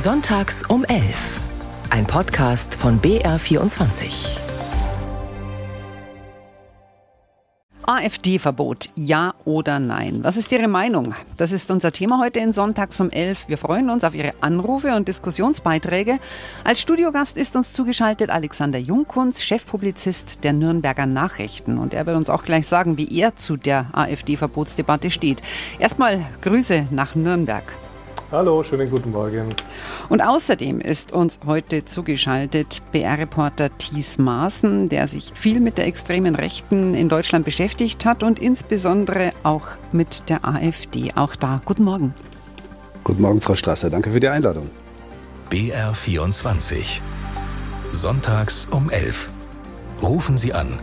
Sonntags um 11. Ein Podcast von BR24. AfD-Verbot, ja oder nein? Was ist Ihre Meinung? Das ist unser Thema heute in Sonntags um 11. Wir freuen uns auf Ihre Anrufe und Diskussionsbeiträge. Als Studiogast ist uns zugeschaltet Alexander Jungkunz, Chefpublizist der Nürnberger Nachrichten. Und er wird uns auch gleich sagen, wie er zu der AfD-Verbotsdebatte steht. Erstmal Grüße nach Nürnberg. Hallo, schönen guten Morgen. Und außerdem ist uns heute zugeschaltet BR-Reporter Thies Maaßen, der sich viel mit der extremen Rechten in Deutschland beschäftigt hat und insbesondere auch mit der AfD. Auch da. Guten Morgen. Guten Morgen, Frau Strasser. Danke für die Einladung. BR24. Sonntags um 11. Rufen Sie an.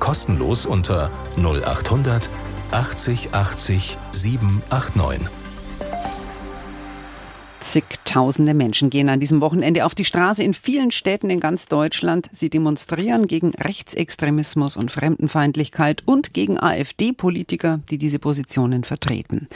Kostenlos unter 0800 80 80 789. Zigtausende Menschen gehen an diesem Wochenende auf die Straße in vielen Städten in ganz Deutschland. Sie demonstrieren gegen Rechtsextremismus und Fremdenfeindlichkeit und gegen AfD-Politiker, die diese Positionen vertreten.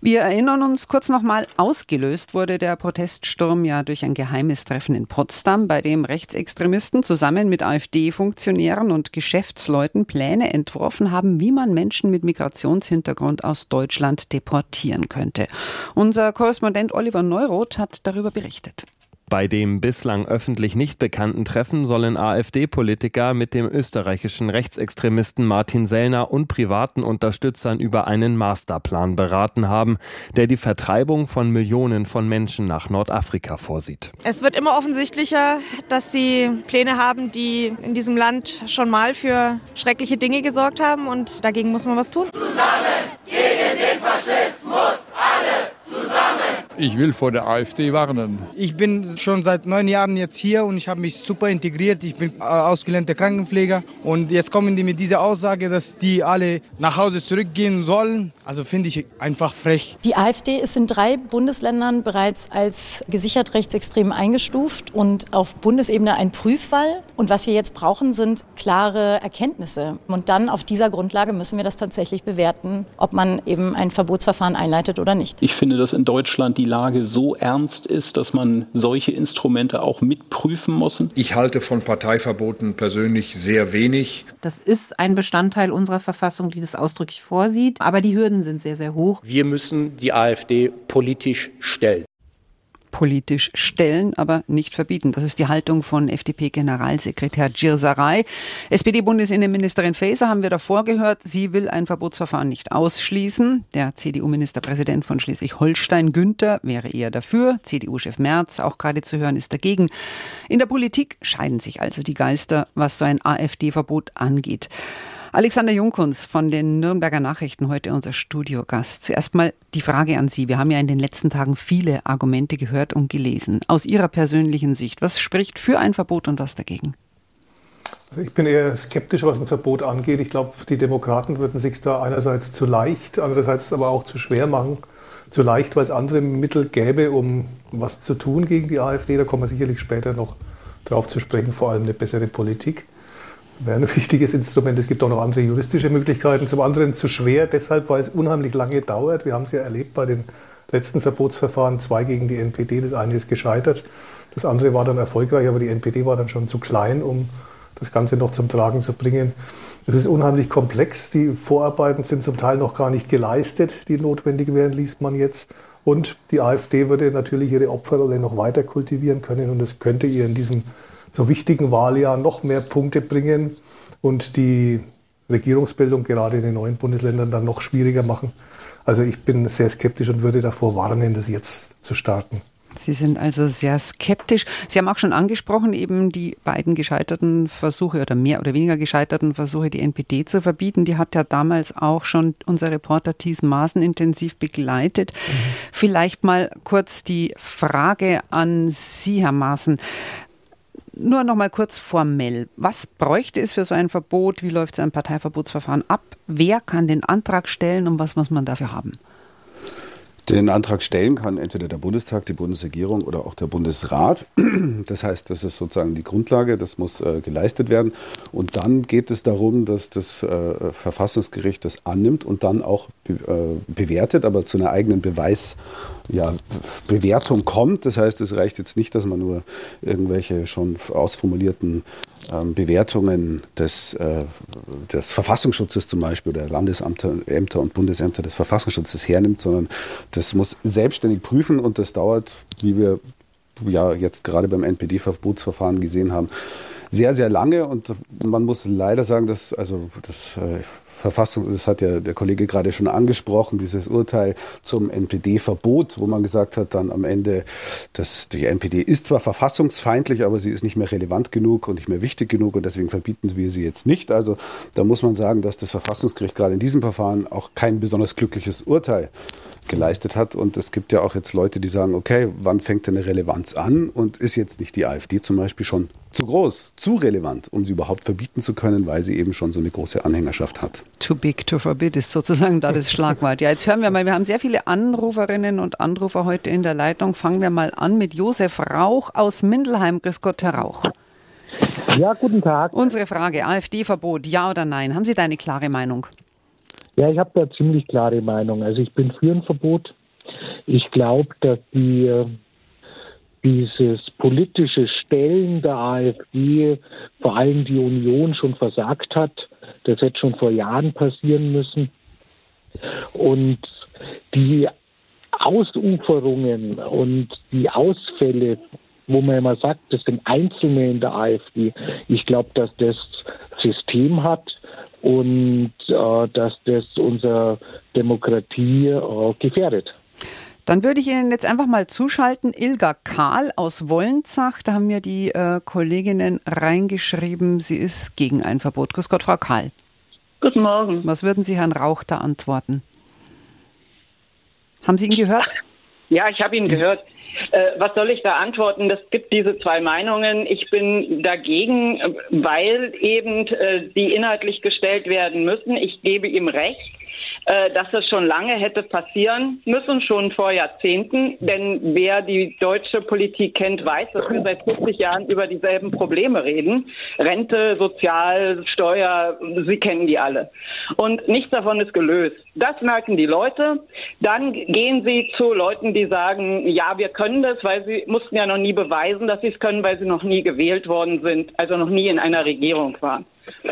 Wir erinnern uns kurz nochmal, ausgelöst wurde der Proteststurm ja durch ein geheimes Treffen in Potsdam, bei dem Rechtsextremisten zusammen mit AfD-Funktionären und Geschäftsleuten Pläne entworfen haben, wie man Menschen mit Migrationshintergrund aus Deutschland deportieren könnte. Unser Korrespondent Oliver Neuroth hat darüber berichtet. Bei dem bislang öffentlich nicht bekannten Treffen sollen AfD-Politiker mit dem österreichischen Rechtsextremisten Martin Sellner und privaten Unterstützern über einen Masterplan beraten haben, der die Vertreibung von Millionen von Menschen nach Nordafrika vorsieht. Es wird immer offensichtlicher, dass sie Pläne haben, die in diesem Land schon mal für schreckliche Dinge gesorgt haben und dagegen muss man was tun. Zusammen gegen den Faschismus. Ich will vor der AfD warnen. Ich bin schon seit neun Jahren jetzt hier und ich habe mich super integriert. Ich bin ausgelernter Krankenpfleger und jetzt kommen die mit dieser Aussage, dass die alle nach Hause zurückgehen sollen. Also finde ich einfach frech. Die AfD ist in drei Bundesländern bereits als gesichert rechtsextrem eingestuft und auf Bundesebene ein Prüffall. Und was wir jetzt brauchen, sind klare Erkenntnisse. Und dann auf dieser Grundlage müssen wir das tatsächlich bewerten, ob man eben ein Verbotsverfahren einleitet oder nicht. Ich finde, dass in Deutschland die Lage so ernst ist, dass man solche Instrumente auch mitprüfen muss. Ich halte von Parteiverboten persönlich sehr wenig. Das ist ein Bestandteil unserer Verfassung, die das ausdrücklich vorsieht. Aber die Hürden sind sehr, sehr hoch. Wir müssen die AfD politisch stellen politisch stellen, aber nicht verbieten. Das ist die Haltung von FDP-Generalsekretär Girsaray. SPD-Bundesinnenministerin Faeser haben wir davor gehört. Sie will ein Verbotsverfahren nicht ausschließen. Der CDU-Ministerpräsident von Schleswig-Holstein, Günther, wäre eher dafür. CDU-Chef Merz, auch gerade zu hören, ist dagegen. In der Politik scheiden sich also die Geister, was so ein AfD-Verbot angeht. Alexander Junkunz von den Nürnberger Nachrichten, heute unser Studiogast. Zuerst mal die Frage an Sie. Wir haben ja in den letzten Tagen viele Argumente gehört und gelesen. Aus Ihrer persönlichen Sicht, was spricht für ein Verbot und was dagegen? Also ich bin eher skeptisch, was ein Verbot angeht. Ich glaube, die Demokraten würden sich da einerseits zu leicht, andererseits aber auch zu schwer machen. Zu leicht, weil es andere Mittel gäbe, um was zu tun gegen die AfD. Da kommen wir sicherlich später noch drauf zu sprechen, vor allem eine bessere Politik wäre ein wichtiges Instrument. Es gibt auch noch andere juristische Möglichkeiten. Zum anderen zu schwer, deshalb, weil es unheimlich lange dauert. Wir haben es ja erlebt bei den letzten Verbotsverfahren, zwei gegen die NPD. Das eine ist gescheitert, das andere war dann erfolgreich, aber die NPD war dann schon zu klein, um das Ganze noch zum Tragen zu bringen. Es ist unheimlich komplex. Die Vorarbeiten sind zum Teil noch gar nicht geleistet, die notwendig wären, liest man jetzt. Und die AfD würde natürlich ihre Opferrolle noch weiter kultivieren können und das könnte ihr in diesem so wichtigen Wahljahr noch mehr Punkte bringen und die Regierungsbildung gerade in den neuen Bundesländern dann noch schwieriger machen. Also ich bin sehr skeptisch und würde davor warnen, das jetzt zu starten. Sie sind also sehr skeptisch. Sie haben auch schon angesprochen, eben die beiden gescheiterten Versuche oder mehr oder weniger gescheiterten Versuche, die NPD zu verbieten. Die hat ja damals auch schon unser Reporter Thies Maaßen intensiv begleitet. Mhm. Vielleicht mal kurz die Frage an Sie, Herr Maaßen. Nur noch mal kurz formell. Was bräuchte es für so ein Verbot? Wie läuft so ein Parteiverbotsverfahren ab? Wer kann den Antrag stellen und was muss man dafür haben? Den Antrag stellen kann entweder der Bundestag, die Bundesregierung oder auch der Bundesrat. Das heißt, das ist sozusagen die Grundlage, das muss äh, geleistet werden. Und dann geht es darum, dass das äh, Verfassungsgericht das annimmt und dann auch be äh, bewertet, aber zu einer eigenen Beweis ja, Bewertung kommt. Das heißt, es reicht jetzt nicht, dass man nur irgendwelche schon ausformulierten ähm, Bewertungen des, äh, des Verfassungsschutzes zum Beispiel oder Landesämter Ämter und Bundesämter des Verfassungsschutzes hernimmt, sondern das muss selbstständig prüfen und das dauert, wie wir ja jetzt gerade beim NPD-Verbotsverfahren gesehen haben, sehr, sehr lange und man muss leider sagen, dass also das äh, Verfassung, das hat ja der Kollege gerade schon angesprochen, dieses Urteil zum NPD-Verbot, wo man gesagt hat dann am Ende, dass die NPD ist zwar verfassungsfeindlich, aber sie ist nicht mehr relevant genug und nicht mehr wichtig genug und deswegen verbieten wir sie jetzt nicht. Also da muss man sagen, dass das Verfassungsgericht gerade in diesem Verfahren auch kein besonders glückliches Urteil geleistet hat. Und es gibt ja auch jetzt Leute, die sagen, okay, wann fängt denn eine Relevanz an und ist jetzt nicht die AfD zum Beispiel schon zu groß, zu relevant, um sie überhaupt verbieten zu können, weil sie eben schon so eine große Anhängerschaft hat. Too big to forbid ist sozusagen da das Schlagwort. Ja, jetzt hören wir mal, wir haben sehr viele Anruferinnen und Anrufer heute in der Leitung. Fangen wir mal an mit Josef Rauch aus Mindelheim. Grüß Gott, Herr Rauch. Ja, guten Tag. Unsere Frage, AfD-Verbot, ja oder nein? Haben Sie da eine klare Meinung? Ja, ich habe da ziemlich klare Meinung. Also ich bin für ein Verbot. Ich glaube, dass die äh, dieses politische Stellen der AfD vor allem die Union schon versagt hat. Das hätte schon vor Jahren passieren müssen. Und die Ausuferungen und die Ausfälle, wo man immer sagt, das sind Einzelne in der AfD, ich glaube, dass das System hat und äh, dass das unsere Demokratie äh, gefährdet. Dann würde ich Ihnen jetzt einfach mal zuschalten. Ilga Kahl aus Wollenzach, da haben mir die äh, Kolleginnen reingeschrieben, sie ist gegen ein Verbot. Grüß Gott, Frau Kahl. Guten Morgen. Was würden Sie Herrn Rauch da antworten? Haben Sie ihn gehört? Ja, ich habe ihn gehört. Äh, was soll ich da antworten? Es gibt diese zwei Meinungen. Ich bin dagegen, weil eben äh, die inhaltlich gestellt werden müssen. Ich gebe ihm recht äh, dass das schon lange hätte passieren müssen, schon vor Jahrzehnten. Denn wer die deutsche Politik kennt, weiß, dass wir seit 50 Jahren über dieselben Probleme reden. Rente, Sozial, Steuer, Sie kennen die alle. Und nichts davon ist gelöst. Das merken die Leute. Dann gehen sie zu Leuten, die sagen, ja, wir können das, weil sie mussten ja noch nie beweisen, dass sie es können, weil sie noch nie gewählt worden sind, also noch nie in einer Regierung waren.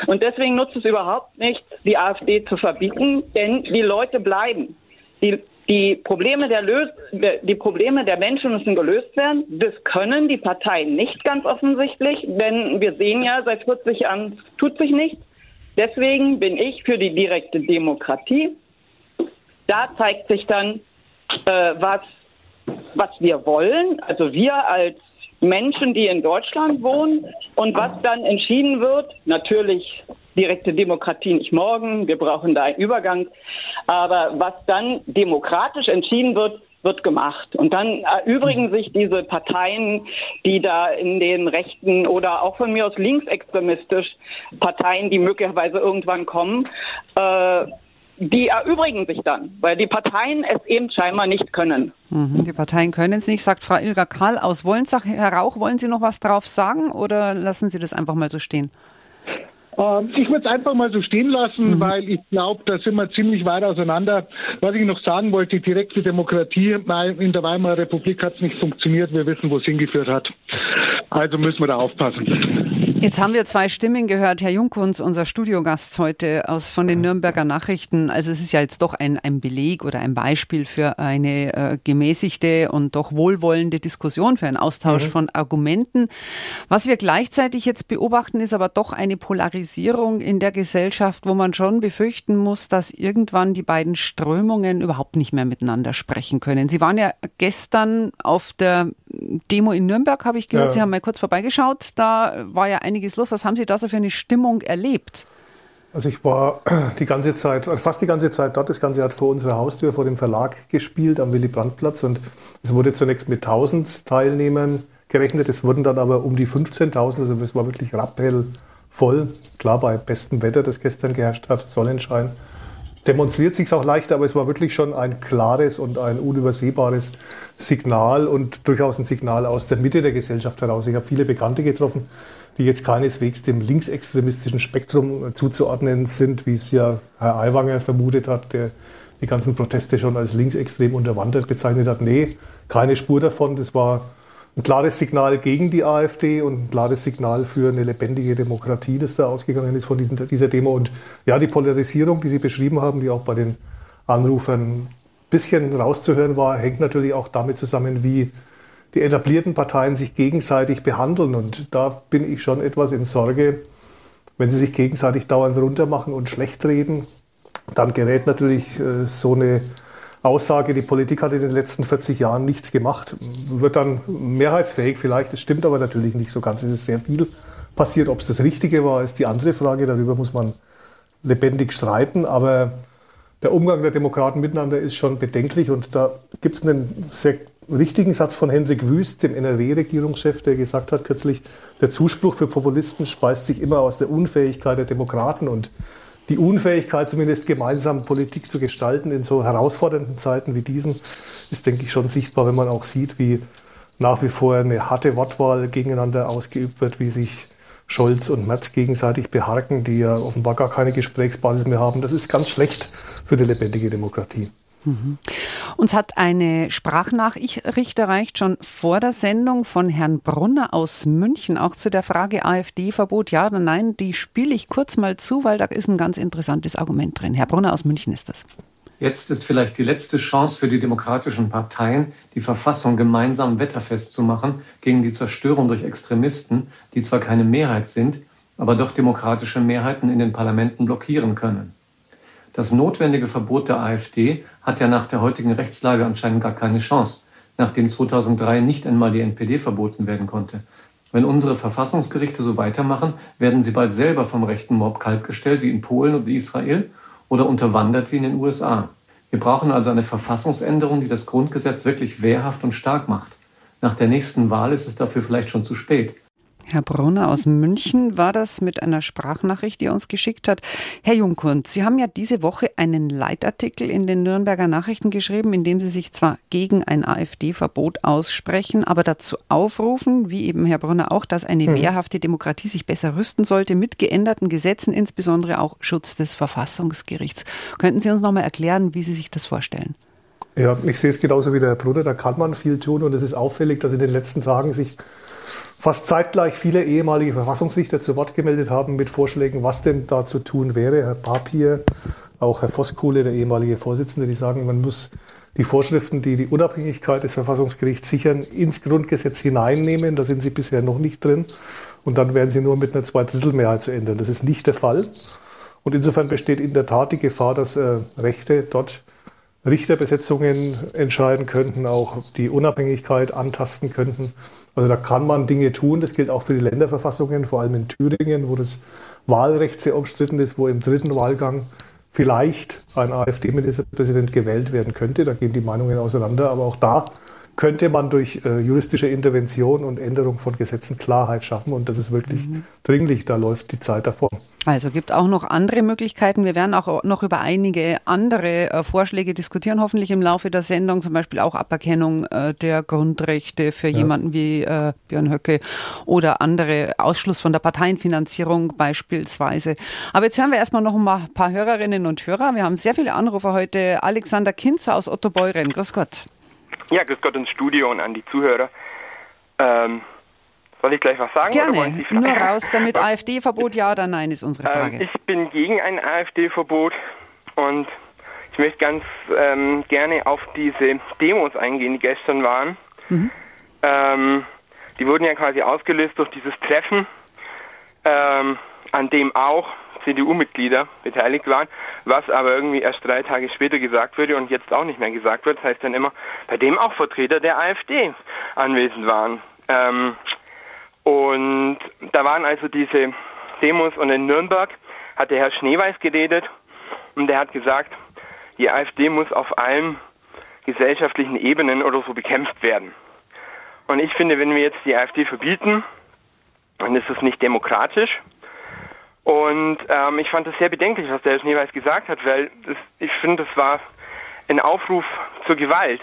Und deswegen nutzt es überhaupt nicht, die AfD zu verbieten, denn die Leute bleiben. Die, die Probleme der Lös die Probleme der Menschen müssen gelöst werden. Das können die Parteien nicht ganz offensichtlich, denn wir sehen ja, seit 40 Jahren tut sich nichts. Deswegen bin ich für die direkte Demokratie. Da zeigt sich dann, äh, was, was wir wollen. Also wir als Menschen, die in Deutschland wohnen. Und was dann entschieden wird, natürlich direkte Demokratie nicht morgen, wir brauchen da einen Übergang. Aber was dann demokratisch entschieden wird, wird gemacht. Und dann erübrigen sich diese Parteien, die da in den rechten oder auch von mir aus linksextremistisch Parteien, die möglicherweise irgendwann kommen, äh, die erübrigen sich dann, weil die Parteien es eben scheinbar nicht können. Mhm, die Parteien können es nicht, sagt Frau Ilga Karl aus Wollensach. Herr Rauch, wollen Sie noch was drauf sagen oder lassen Sie das einfach mal so stehen? Ähm, ich würde es einfach mal so stehen lassen, mhm. weil ich glaube, da sind wir ziemlich weit auseinander. Was ich noch sagen wollte, direkte Demokratie in der Weimarer Republik hat es nicht funktioniert. Wir wissen, wo es hingeführt hat. Also müssen wir da aufpassen. Jetzt haben wir zwei Stimmen gehört. Herr Junkunz, unser Studiogast heute aus von den Nürnberger Nachrichten. Also es ist ja jetzt doch ein, ein Beleg oder ein Beispiel für eine äh, gemäßigte und doch wohlwollende Diskussion, für einen Austausch mhm. von Argumenten. Was wir gleichzeitig jetzt beobachten, ist aber doch eine Polarisierung Polarisierung in der Gesellschaft, wo man schon befürchten muss, dass irgendwann die beiden Strömungen überhaupt nicht mehr miteinander sprechen können. Sie waren ja gestern auf der Demo in Nürnberg, habe ich gehört. Ja. Sie haben mal kurz vorbeigeschaut. Da war ja einiges los. Was haben Sie da so für eine Stimmung erlebt? Also ich war die ganze Zeit, fast die ganze Zeit dort. Das Ganze hat vor unserer Haustür, vor dem Verlag gespielt am Willy-Brandt-Platz und es wurde zunächst mit 1000 Teilnehmern gerechnet. Es wurden dann aber um die 15.000, also es war wirklich rappell voll. Klar, bei bestem Wetter, das gestern geherrscht hat, Sonnenschein, demonstriert sich auch leichter, aber es war wirklich schon ein klares und ein unübersehbares Signal und durchaus ein Signal aus der Mitte der Gesellschaft heraus. Ich habe viele Bekannte getroffen, die jetzt keineswegs dem linksextremistischen Spektrum zuzuordnen sind, wie es ja Herr Aiwanger vermutet hat, der die ganzen Proteste schon als linksextrem unterwandert bezeichnet hat. Nee, keine Spur davon. Das war ein klares Signal gegen die AfD und ein klares Signal für eine lebendige Demokratie, das da ausgegangen ist von diesen, dieser Demo. Und ja, die Polarisierung, die Sie beschrieben haben, die auch bei den Anrufern ein bisschen rauszuhören war, hängt natürlich auch damit zusammen, wie die etablierten Parteien sich gegenseitig behandeln. Und da bin ich schon etwas in Sorge, wenn sie sich gegenseitig dauernd runtermachen und schlecht reden, dann gerät natürlich äh, so eine Aussage, die Politik hat in den letzten 40 Jahren nichts gemacht, wird dann mehrheitsfähig vielleicht. Das stimmt aber natürlich nicht so ganz. Es ist sehr viel passiert. Ob es das Richtige war, ist die andere Frage. Darüber muss man lebendig streiten. Aber der Umgang der Demokraten miteinander ist schon bedenklich. Und da gibt es einen sehr richtigen Satz von Hendrik Wüst, dem NRW-Regierungschef, der gesagt hat kürzlich, der Zuspruch für Populisten speist sich immer aus der Unfähigkeit der Demokraten und die Unfähigkeit, zumindest gemeinsam Politik zu gestalten in so herausfordernden Zeiten wie diesen, ist, denke ich, schon sichtbar, wenn man auch sieht, wie nach wie vor eine harte Wortwahl gegeneinander ausgeübt wird, wie sich Scholz und Merz gegenseitig beharken, die ja offenbar gar keine Gesprächsbasis mehr haben. Das ist ganz schlecht für eine lebendige Demokratie. Uns hat eine Sprachnachricht erreicht, schon vor der Sendung von Herrn Brunner aus München, auch zu der Frage AfD-Verbot, ja oder nein. Die spiele ich kurz mal zu, weil da ist ein ganz interessantes Argument drin. Herr Brunner aus München ist das. Jetzt ist vielleicht die letzte Chance für die demokratischen Parteien, die Verfassung gemeinsam wetterfest zu machen gegen die Zerstörung durch Extremisten, die zwar keine Mehrheit sind, aber doch demokratische Mehrheiten in den Parlamenten blockieren können. Das notwendige Verbot der AfD hat ja nach der heutigen Rechtslage anscheinend gar keine Chance, nachdem 2003 nicht einmal die NPD verboten werden konnte. Wenn unsere Verfassungsgerichte so weitermachen, werden sie bald selber vom rechten Mob kaltgestellt wie in Polen und Israel oder unterwandert wie in den USA. Wir brauchen also eine Verfassungsänderung, die das Grundgesetz wirklich wehrhaft und stark macht. Nach der nächsten Wahl ist es dafür vielleicht schon zu spät. Herr Brunner aus München war das mit einer Sprachnachricht, die er uns geschickt hat. Herr Jungkund, Sie haben ja diese Woche einen Leitartikel in den Nürnberger Nachrichten geschrieben, in dem Sie sich zwar gegen ein AfD-Verbot aussprechen, aber dazu aufrufen, wie eben Herr Brunner auch, dass eine mhm. wehrhafte Demokratie sich besser rüsten sollte mit geänderten Gesetzen, insbesondere auch Schutz des Verfassungsgerichts. Könnten Sie uns noch mal erklären, wie Sie sich das vorstellen? Ja, ich sehe es genauso wie der Herr Brunner, da kann man viel tun und es ist auffällig, dass in den letzten Tagen sich fast zeitgleich viele ehemalige Verfassungsrichter zu Wort gemeldet haben mit Vorschlägen, was denn da zu tun wäre. Herr Papier, auch Herr Voskuhle, der ehemalige Vorsitzende, die sagen, man muss die Vorschriften, die die Unabhängigkeit des Verfassungsgerichts sichern, ins Grundgesetz hineinnehmen. Da sind sie bisher noch nicht drin. Und dann werden sie nur mit einer Zweidrittelmehrheit zu ändern. Das ist nicht der Fall. Und insofern besteht in der Tat die Gefahr, dass äh, Rechte dort Richterbesetzungen entscheiden könnten, auch die Unabhängigkeit antasten könnten. Also da kann man Dinge tun. Das gilt auch für die Länderverfassungen, vor allem in Thüringen, wo das Wahlrecht sehr umstritten ist, wo im dritten Wahlgang vielleicht ein AfD-Ministerpräsident gewählt werden könnte. Da gehen die Meinungen auseinander. Aber auch da könnte man durch äh, juristische Intervention und Änderung von Gesetzen Klarheit schaffen. Und das ist wirklich mhm. dringlich. Da läuft die Zeit davon. Also gibt auch noch andere Möglichkeiten. Wir werden auch noch über einige andere äh, Vorschläge diskutieren, hoffentlich im Laufe der Sendung. Zum Beispiel auch Aberkennung äh, der Grundrechte für ja. jemanden wie äh, Björn Höcke oder andere Ausschluss von der Parteienfinanzierung beispielsweise. Aber jetzt hören wir erstmal noch ein paar Hörerinnen und Hörer. Wir haben sehr viele Anrufer heute. Alexander Kinzer aus Ottobeuren. Grüß Gott. Ja, grüß Gott ins Studio und an die Zuhörer. Ähm, soll ich gleich was sagen? Gerne, nur raus, damit AfD-Verbot ja oder nein ist unsere Frage. Ähm, ich bin gegen ein AfD-Verbot und ich möchte ganz ähm, gerne auf diese Demos eingehen, die gestern waren. Mhm. Ähm, die wurden ja quasi ausgelöst durch dieses Treffen, ähm, an dem auch CDU-Mitglieder beteiligt waren, was aber irgendwie erst drei Tage später gesagt wurde und jetzt auch nicht mehr gesagt wird. Das heißt dann immer, bei dem auch Vertreter der AfD anwesend waren. Ähm, und da waren also diese Demos und in Nürnberg hat der Herr Schneeweiß geredet und der hat gesagt, die AfD muss auf allen gesellschaftlichen Ebenen oder so bekämpft werden. Und ich finde, wenn wir jetzt die AfD verbieten, dann ist es nicht demokratisch, und ähm, ich fand es sehr bedenklich, was der Schneeweiß gesagt hat, weil das, ich finde, das war ein Aufruf zur Gewalt.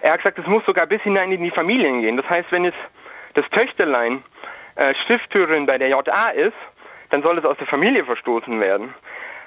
Er hat gesagt, es muss sogar bis hinein in die Familien gehen. Das heißt, wenn jetzt das Töchterlein äh, Stiftführerin bei der JA ist, dann soll es aus der Familie verstoßen werden.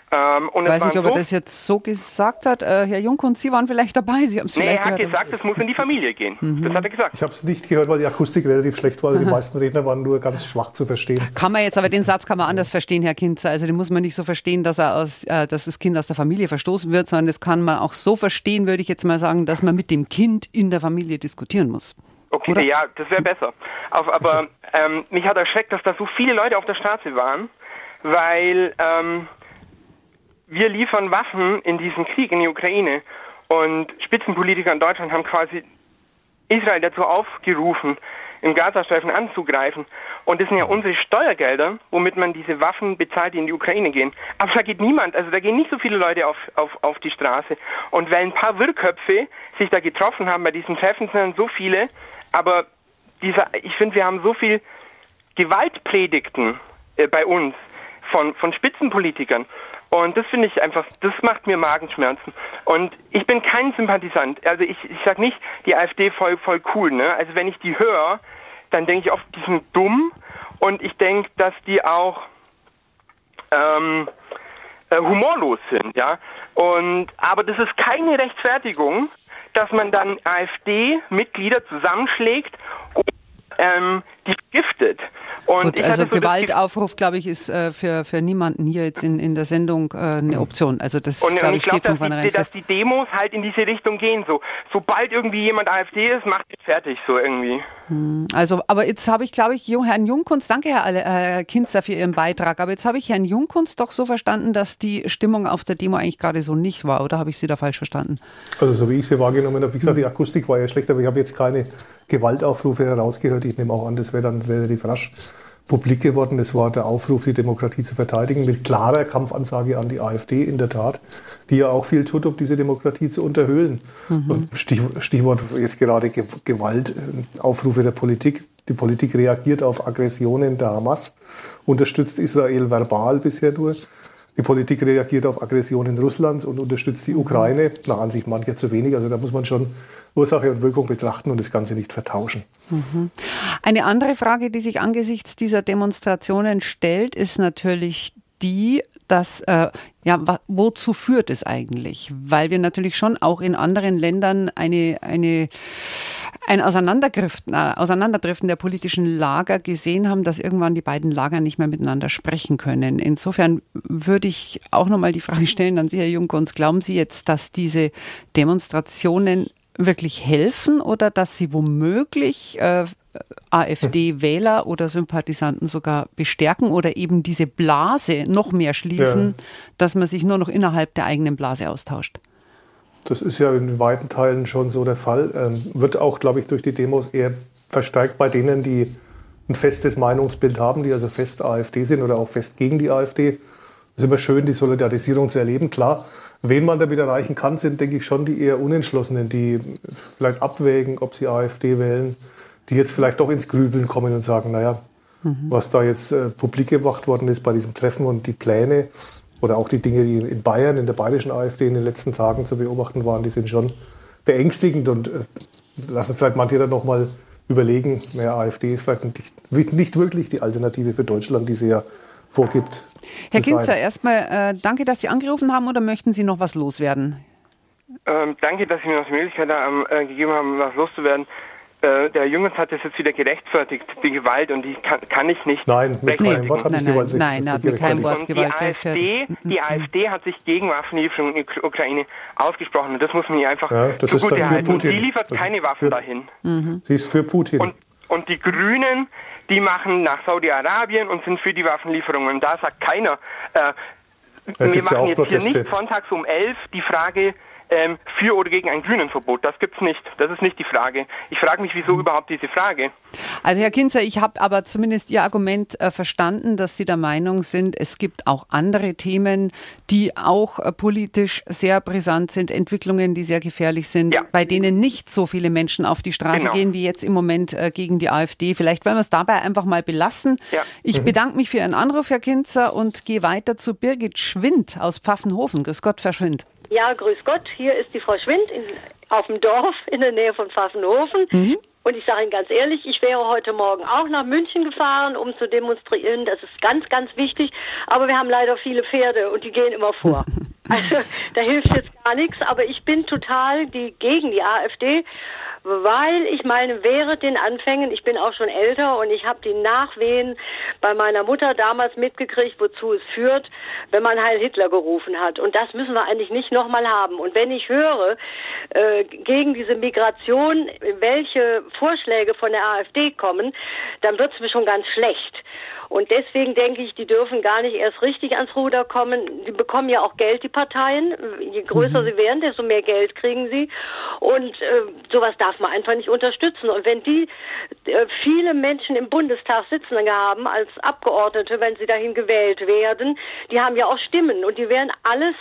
Ähm, und Weiß nicht, ob er das jetzt so gesagt hat. Äh, Herr Jungkunz, Sie waren vielleicht dabei, Sie haben es Nee, vielleicht er hat gehört. gesagt, es muss in die Familie gehen. Mhm. Das hat er gesagt. Ich habe es nicht gehört, weil die Akustik relativ schlecht war. Also die meisten Redner waren nur ganz schwach zu verstehen. Kann man jetzt, aber den Satz kann man anders verstehen, Herr Kinzer. Also den muss man nicht so verstehen, dass er aus, äh, dass das Kind aus der Familie verstoßen wird, sondern das kann man auch so verstehen, würde ich jetzt mal sagen, dass man mit dem Kind in der Familie diskutieren muss. Okay, Oder? ja, das wäre besser. Auf, aber ähm, mich hat erschreckt, dass da so viele Leute auf der Straße waren, weil ähm, wir liefern Waffen in diesen Krieg in die Ukraine und Spitzenpolitiker in Deutschland haben quasi Israel dazu aufgerufen, im Gazastreifen anzugreifen. Und das sind ja unsere Steuergelder, womit man diese Waffen bezahlt, die in die Ukraine gehen. Aber da geht niemand, also da gehen nicht so viele Leute auf, auf, auf die Straße. Und weil ein paar Wirrköpfe sich da getroffen haben bei diesen Treffen, sind so viele. Aber dieser, ich finde, wir haben so viel Gewaltpredigten äh, bei uns von, von Spitzenpolitikern. Und das finde ich einfach, das macht mir Magenschmerzen. Und ich bin kein Sympathisant. Also ich, ich sage nicht, die AfD voll, voll cool. Ne? Also wenn ich die höre, dann denke ich oft, die sind dumm. Und ich denke, dass die auch ähm, äh, humorlos sind. ja. Und aber das ist keine Rechtfertigung, dass man dann AfD-Mitglieder zusammenschlägt und ähm, die giftet. Und Gut, ich also so Gewaltaufruf, glaube ich, ist äh, für, für niemanden hier jetzt in, in der Sendung äh, eine Option. Also das, Und, und glaube ich ich, glaube, steht von dass, vornherein die, dass die Demos halt in diese Richtung gehen. So, sobald irgendwie jemand AfD ist, macht es fertig so irgendwie. Hm, Also, aber jetzt habe ich, glaube ich, Herrn Jungkunst, danke Herr äh, Kinzer für Ihren Beitrag, aber jetzt habe ich Herrn Jungkunst doch so verstanden, dass die Stimmung auf der Demo eigentlich gerade so nicht war, oder habe ich Sie da falsch verstanden? Also so wie ich sie wahrgenommen habe, wie gesagt, die Akustik war ja schlecht, aber ich habe jetzt keine Gewaltaufrufe herausgehört. Ich nehme auch an, das wäre dann relativ rasch publik geworden. Es war der Aufruf, die Demokratie zu verteidigen, mit klarer Kampfansage an die AfD in der Tat, die ja auch viel tut, um diese Demokratie zu unterhöhlen. Und Stich, Stichwort jetzt gerade Ge Gewalt, äh, Aufrufe der Politik. Die Politik reagiert auf Aggressionen der Hamas, unterstützt Israel verbal bisher nur. Die Politik reagiert auf Aggressionen Russlands und unterstützt die Ukraine. Nach Ansicht mancher zu wenig. Also da muss man schon Ursache und Wirkung betrachten und das Ganze nicht vertauschen. Mhm. Eine andere Frage, die sich angesichts dieser Demonstrationen stellt, ist natürlich die, dass, äh, ja, wozu führt es eigentlich? Weil wir natürlich schon auch in anderen Ländern eine, eine, ein Auseinanderdriften, äh, Auseinanderdriften der politischen Lager gesehen haben, dass irgendwann die beiden Lager nicht mehr miteinander sprechen können. Insofern würde ich auch nochmal die Frage stellen an Sie, Herr Junckens, glauben Sie jetzt, dass diese Demonstrationen wirklich helfen oder dass sie womöglich äh, AfD-Wähler oder Sympathisanten sogar bestärken oder eben diese Blase noch mehr schließen, Ja. dass man sich nur noch innerhalb der eigenen Blase austauscht. Das ist ja in weiten Teilen schon so der Fall. Ähm, wird auch, glaube ich, durch die Demos eher verstärkt bei denen, die ein festes Meinungsbild haben, die also fest AfD sind oder auch fest gegen die AfD. Es ist immer schön, die Solidarisierung zu erleben. Klar, wen man damit erreichen kann, sind, denke ich, schon die eher Unentschlossenen, die vielleicht abwägen, ob sie AfD wählen, die jetzt vielleicht doch ins Grübeln kommen und sagen, naja, was da jetzt äh, publik gemacht worden ist bei diesem Treffen und die Pläne oder auch die Dinge, die in Bayern, in der bayerischen AfD in den letzten Tagen zu beobachten waren, die sind schon beängstigend und äh, lassen vielleicht manche dann nochmal überlegen, naja, AfD ist vielleicht nicht, nicht wirklich die Alternative für Deutschland, die sie ja vorgibt. Herr. Kinzer, erstmal äh, danke, dass Sie angerufen haben oder möchten Sie noch was loswerden? Ähm, danke, dass Sie mir noch die Möglichkeit haben, äh, gegeben haben, was loszuwerden. Äh, der Jungs hat das jetzt wieder gerechtfertigt, die Gewalt, und die kann, kann ich nicht Nein, mit keinem. Wort hat Nein, die Gewalt nein, nein, er hat mit keinem Wort Und die Gewalt AfD, die AfD hat sich gegen Waffenlieferungen in die Ukraine ausgesprochen und das muss man hier einfach Ja, das ist dann für halten. Putin. Die liefert Das- keine Waffen dahin. Sie ist für Putin. Und, und die Grünen, die machen nach Saudi-Arabien und sind für die Waffenlieferungen. Und da sagt keiner, äh, wir ja machen auch jetzt hier Proteste. nicht sonntags um elf die Frage ähm, für oder gegen ein Grünenverbot. Das gibt's nicht. Das ist nicht die Frage. Ich frage mich, wieso überhaupt diese Frage. Also Herr Kinzer, ich habe aber zumindest Ihr Argument äh, verstanden, dass Sie der Meinung sind, es gibt auch andere Themen, die auch äh, politisch sehr brisant sind, Entwicklungen, die sehr gefährlich sind, bei denen nicht so viele Menschen auf die Straße Genau. gehen wie jetzt im Moment äh, gegen die AfD. Vielleicht wollen wir es dabei einfach mal belassen. Ja. Ich Mhm. bedanke mich für Ihren Anruf, Herr Kinzer, und gehe weiter zu Birgit Schwind aus Pfaffenhofen. Grüß Gott, Frau Schwind. Ja, grüß Gott. Hier ist die Frau Schwind in, auf dem Dorf in der Nähe von Pfaffenhofen. Und ich sage Ihnen ganz ehrlich, ich wäre heute Morgen auch nach München gefahren, um zu demonstrieren. Das ist ganz, ganz wichtig. Aber wir haben leider viele Pferde und die gehen immer vor. Also da hilft jetzt gar nichts. Aber ich bin total die, gegen die AfD weil ich meine, während den Anfängen, ich bin auch schon älter und ich habe die Nachwehen bei meiner Mutter damals mitgekriegt, wozu es führt, wenn man Heil Hitler gerufen hat. Und das müssen wir eigentlich nicht nochmal haben. Und wenn ich höre, äh, gegen diese Migration, welche Vorschläge von der AfD kommen, dann wird es mir schon ganz schlecht. Und deswegen denke ich, die dürfen gar nicht erst richtig ans Ruder kommen. Die bekommen ja auch Geld, die Parteien. Je größer mhm. sie werden, desto mehr Geld kriegen sie. Und äh, sowas darf man einfach nicht unterstützen. Und wenn die äh, viele Menschen im Bundestag sitzen haben als Abgeordnete, wenn sie dahin gewählt werden, die haben ja auch Stimmen und die werden alles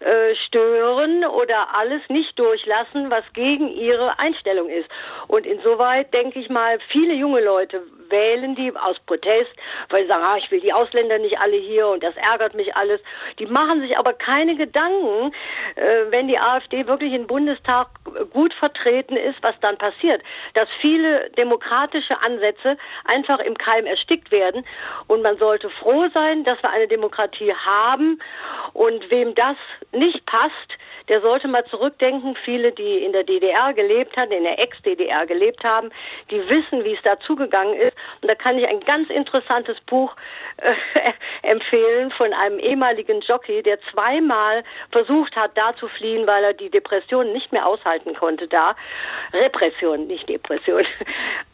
äh, stören oder alles nicht durchlassen, was gegen ihre Einstellung ist. Und insoweit denke ich mal, viele junge Leute wählen die aus Protest, weil sie sagen, ah, ich will die Ausländer nicht alle hier und das ärgert mich alles. Die machen sich aber keine Gedanken, äh, wenn die AfD wirklich im Bundestag gut vertreten ist, was dann passiert. Dass viele demokratische Ansätze einfach im Keim erstickt werden. Und man sollte froh sein, dass wir eine Demokratie haben. Und wem das nicht passt, der sollte mal zurückdenken. Viele, die in der DDR gelebt haben, in der Ex-DDR gelebt haben, die wissen, wie es dazugegangen ist. Und da kann ich ein ganz interessantes Buch äh, empfehlen von einem ehemaligen Jockey, der zweimal versucht hat, da zu fliehen, weil er die Depression nicht mehr aushalten konnte da. Repression, nicht Depression.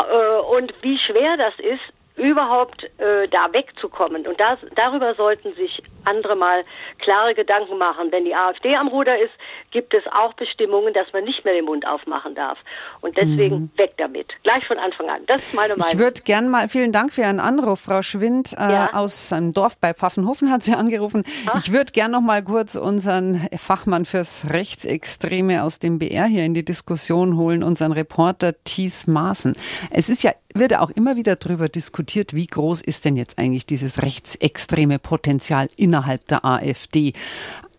Äh, und wie schwer das ist, überhaupt äh, da wegzukommen. Und das, darüber sollten sich andere mal klare Gedanken machen. Wenn die AfD am Ruder ist, gibt es auch Bestimmungen, dass man nicht mehr den Mund aufmachen darf. Und deswegen mhm. weg damit. Gleich von Anfang an. Das ist meine Meinung. Ich würde gerne mal, vielen Dank für Ihren Anruf, Frau Schwind. Äh, ja. Aus einem Dorf bei Pfaffenhofen hat sie angerufen. Ach. Ich würde gerne noch mal kurz unseren Fachmann fürs Rechtsextreme aus dem BR hier in die Diskussion holen, unseren Reporter Thies Maaßen. Es ist ja wird auch immer wieder darüber diskutiert, wie groß ist denn jetzt eigentlich dieses rechtsextreme Potenzial innerhalb der AfD.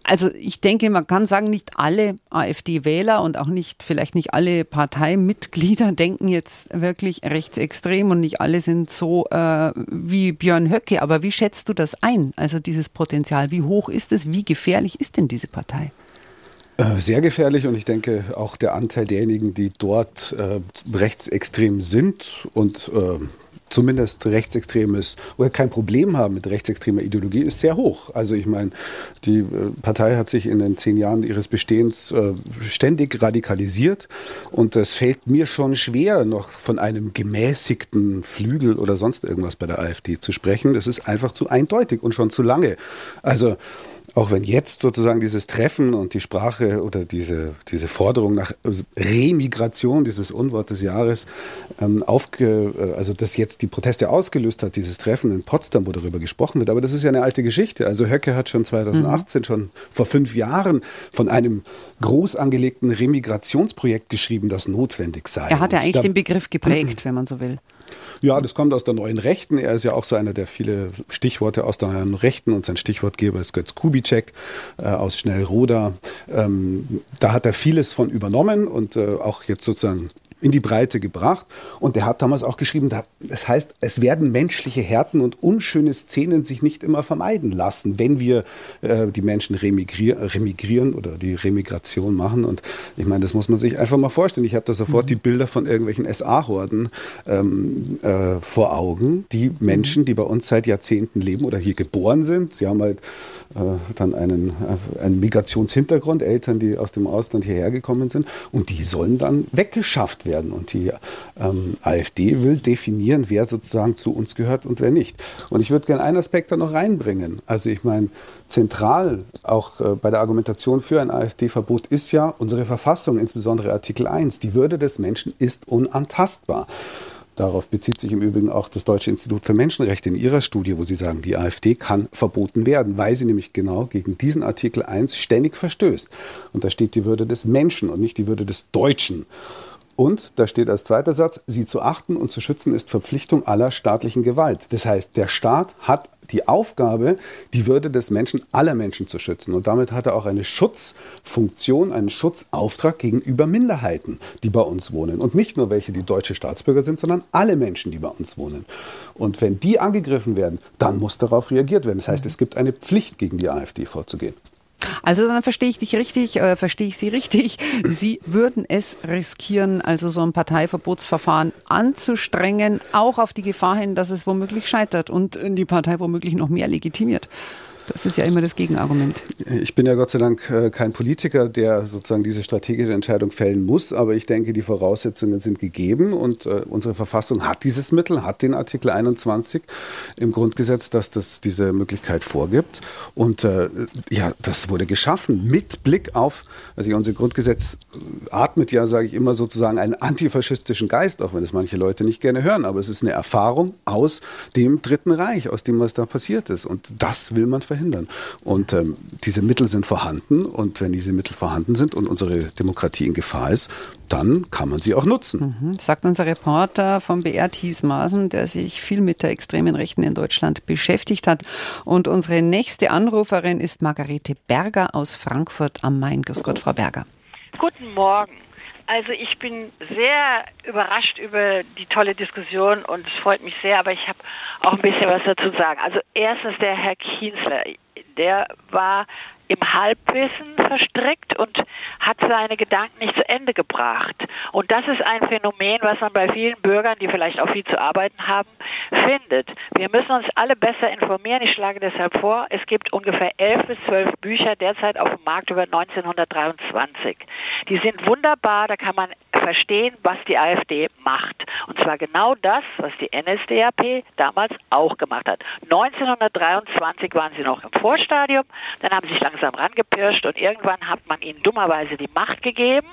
Also ich denke, man kann sagen, nicht alle AfD-Wähler und auch nicht, vielleicht nicht alle Parteimitglieder denken jetzt wirklich rechtsextrem und nicht alle sind so äh, wie Björn Höcke. Aber wie schätzt du das ein? Also dieses Potenzial, wie hoch ist es? Wie gefährlich ist denn diese Partei? Äh, sehr gefährlich und ich denke auch der Anteil derjenigen, die dort äh, rechtsextrem sind und äh, zumindest rechtsextremes oder kein Problem haben mit rechtsextremer Ideologie, ist sehr hoch. Also ich meine, die äh, Partei hat sich in den zehn Jahren ihres Bestehens äh, ständig radikalisiert und es fällt mir schon schwer, noch von einem gemäßigten Flügel oder sonst irgendwas bei der AfD zu sprechen. Das ist einfach zu eindeutig und schon zu lange. Also auch wenn jetzt sozusagen dieses Treffen und die Sprache oder diese, diese Forderung nach Remigration, dieses Unwort des Jahres, ähm, aufge, äh, also das jetzt die Proteste ausgelöst hat, dieses Treffen in Potsdam, wo darüber gesprochen wird. Aber das ist ja eine alte Geschichte. Also Höcke hat schon 2018, mhm. schon vor fünf Jahren, von einem groß angelegten Remigrationsprojekt geschrieben, das notwendig sei. Er hat ja eigentlich den Begriff geprägt, wenn man so will. Ja, das kommt aus der neuen Rechten. Er ist ja auch so einer, der viele Stichworte aus der neuen Rechten und sein Stichwortgeber ist Götz Kubitschek äh, aus Schnellroda. Ähm, da hat er vieles von übernommen und äh, auch jetzt sozusagen in die Breite gebracht. Und der hat damals auch geschrieben, das heißt, es werden menschliche Härten und unschöne Szenen sich nicht immer vermeiden lassen, wenn wir äh, die Menschen remigrier remigrieren oder die Remigration machen. Und ich meine, das muss man sich einfach mal vorstellen. Ich habe da sofort mhm. die Bilder von irgendwelchen SA-Horden ähm, äh, vor Augen. Die Menschen, die bei uns seit Jahrzehnten leben oder hier geboren sind, sie haben halt äh, dann einen, äh, einen Migrationshintergrund, Eltern, die aus dem Ausland hierher gekommen sind, und die sollen dann weggeschafft werden. Und die ähm, AfD will definieren, wer sozusagen zu uns gehört und wer nicht. Und ich würde gerne einen Aspekt da noch reinbringen. Also ich meine, zentral auch äh, bei der Argumentation für ein AfD-Verbot ist ja unsere Verfassung, insbesondere Artikel 1. Die Würde des Menschen ist unantastbar. Darauf bezieht sich im Übrigen auch das Deutsche Institut für Menschenrechte in ihrer Studie, wo sie sagen, die AfD kann verboten werden, weil sie nämlich genau gegen diesen Artikel 1 ständig verstößt. Und da steht die Würde des Menschen und nicht die Würde des Deutschen. Und da steht als zweiter Satz, sie zu achten und zu schützen ist Verpflichtung aller staatlichen Gewalt. Das heißt, der Staat hat die Aufgabe, die Würde des Menschen, aller Menschen zu schützen. Und damit hat er auch eine Schutzfunktion, einen Schutzauftrag gegenüber Minderheiten, die bei uns wohnen. Und nicht nur welche, die deutsche Staatsbürger sind, sondern alle Menschen, die bei uns wohnen. Und wenn die angegriffen werden, dann muss darauf reagiert werden. Das heißt, es gibt eine Pflicht, gegen die AfD vorzugehen. Also dann verstehe ich dich richtig, äh, verstehe ich Sie richtig. Sie würden es riskieren, also so ein Parteiverbotsverfahren anzustrengen, auch auf die Gefahr hin, dass es womöglich scheitert und die Partei womöglich noch mehr legitimiert. Das ist ja immer das Gegenargument. Ich bin ja Gott sei Dank äh, kein Politiker, der sozusagen diese strategische Entscheidung fällen muss, aber ich denke, die Voraussetzungen sind gegeben und äh, unsere Verfassung hat dieses Mittel, hat den Artikel 21 im Grundgesetz, dass das diese Möglichkeit vorgibt. Und äh, ja, das wurde geschaffen mit Blick auf, also unser Grundgesetz atmet ja, sage ich immer, sozusagen einen antifaschistischen Geist, auch wenn es manche Leute nicht gerne hören, aber es ist eine Erfahrung aus dem Dritten Reich, aus dem, was da passiert ist. Und das will man verhindern verhindern. Und ähm, diese Mittel sind vorhanden und wenn diese Mittel vorhanden sind und unsere Demokratie in Gefahr ist, dann kann man sie auch nutzen. Mhm. Sagt unser Reporter vom BR Thies Maaßen, der sich viel mit der extremen Rechten in Deutschland beschäftigt hat. Und unsere nächste Anruferin ist Margarete Berger aus Frankfurt am Main. Grüß Gott, Frau Berger. Guten Morgen. Also ich bin sehr überrascht über die tolle Diskussion und es freut mich sehr, aber ich habe auch ein bisschen was dazu zu sagen. Also erstens der Herr Kienzler, der war im Halbwissen verstrickt und hat seine Gedanken nicht zu Ende gebracht. Und das ist ein Phänomen, was man bei vielen Bürgern, die vielleicht auch viel zu arbeiten haben, findet. Wir müssen uns alle besser informieren. Ich schlage deshalb vor, es gibt ungefähr elf bis zwölf Bücher derzeit auf dem Markt über 1923. Die sind wunderbar, da kann man verstehen, was die AfD macht. Und zwar genau das, was die NSDAP damals auch gemacht hat. 1923 waren sie noch im Vorstadium, dann haben sie sich langsam rangepirscht und irgendwann hat man ihnen dummerweise die Macht gegeben.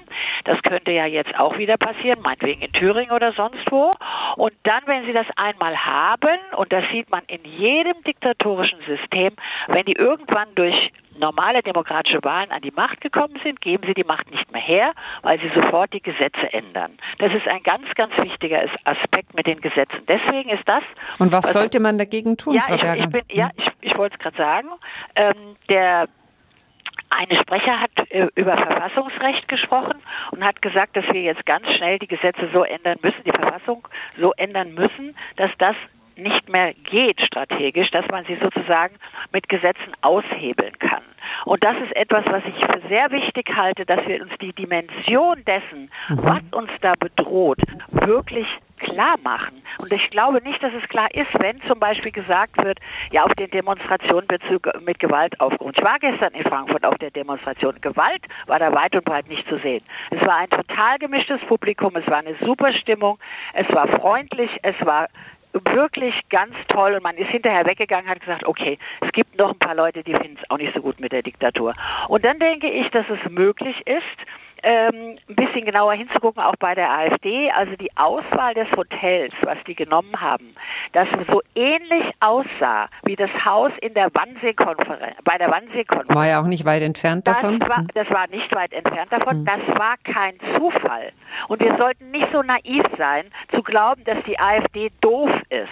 Das könnte ja jetzt auch wieder passieren, meinetwegen in Thüringen oder sonst wo. Und dann, wenn sie das einmal haben, und das sieht man in jedem diktatorischen System, wenn die irgendwann durch normale demokratische Wahlen an die Macht gekommen sind, geben sie die Macht nicht mehr her, weil sie sofort die Gesetze ändern. Das ist ein ganz, ganz wichtiger Aspekt mit den Gesetzen. Deswegen ist das. Und was sollte man dagegen tun, ja, Frau Berger? Ich, ich bin, ja, ich, ich wollte es gerade sagen. Ähm, der eine Sprecher hat äh, über Verfassungsrecht gesprochen und hat gesagt, dass wir jetzt ganz schnell die Gesetze so ändern müssen, die Verfassung so ändern müssen, dass das nicht mehr geht strategisch, dass man sie sozusagen mit Gesetzen aushebeln kann. Und das ist etwas, was ich für sehr wichtig halte, dass wir uns die Dimension dessen, mhm. was uns da bedroht, wirklich klar machen. Und ich glaube nicht, dass es klar ist, wenn zum Beispiel gesagt wird, ja, auf den Demonstrationen wird mit Gewalt aufgerufen. Ich war gestern in Frankfurt auf der Demonstration. Gewalt war da weit und breit nicht zu sehen. Es war ein total gemischtes Publikum, es war eine super Stimmung, es war freundlich, es war wirklich ganz toll und man ist hinterher weggegangen und hat gesagt, okay, es gibt noch ein paar Leute, die finden es auch nicht so gut mit der Diktatur. Und dann denke ich, dass es möglich ist, ähm, ein bisschen genauer hinzugucken, auch bei der AfD. Also die Auswahl des Hotels, was die genommen haben, das so ähnlich aussah wie das Haus in der Wannsee-Konferenz, bei der Wannsee-Konferenz. War ja auch nicht weit entfernt davon. Das war, hm. das war nicht weit entfernt davon. Hm. Das war kein Zufall. Und wir sollten nicht so naiv sein, zu glauben, dass die AfD doof ist.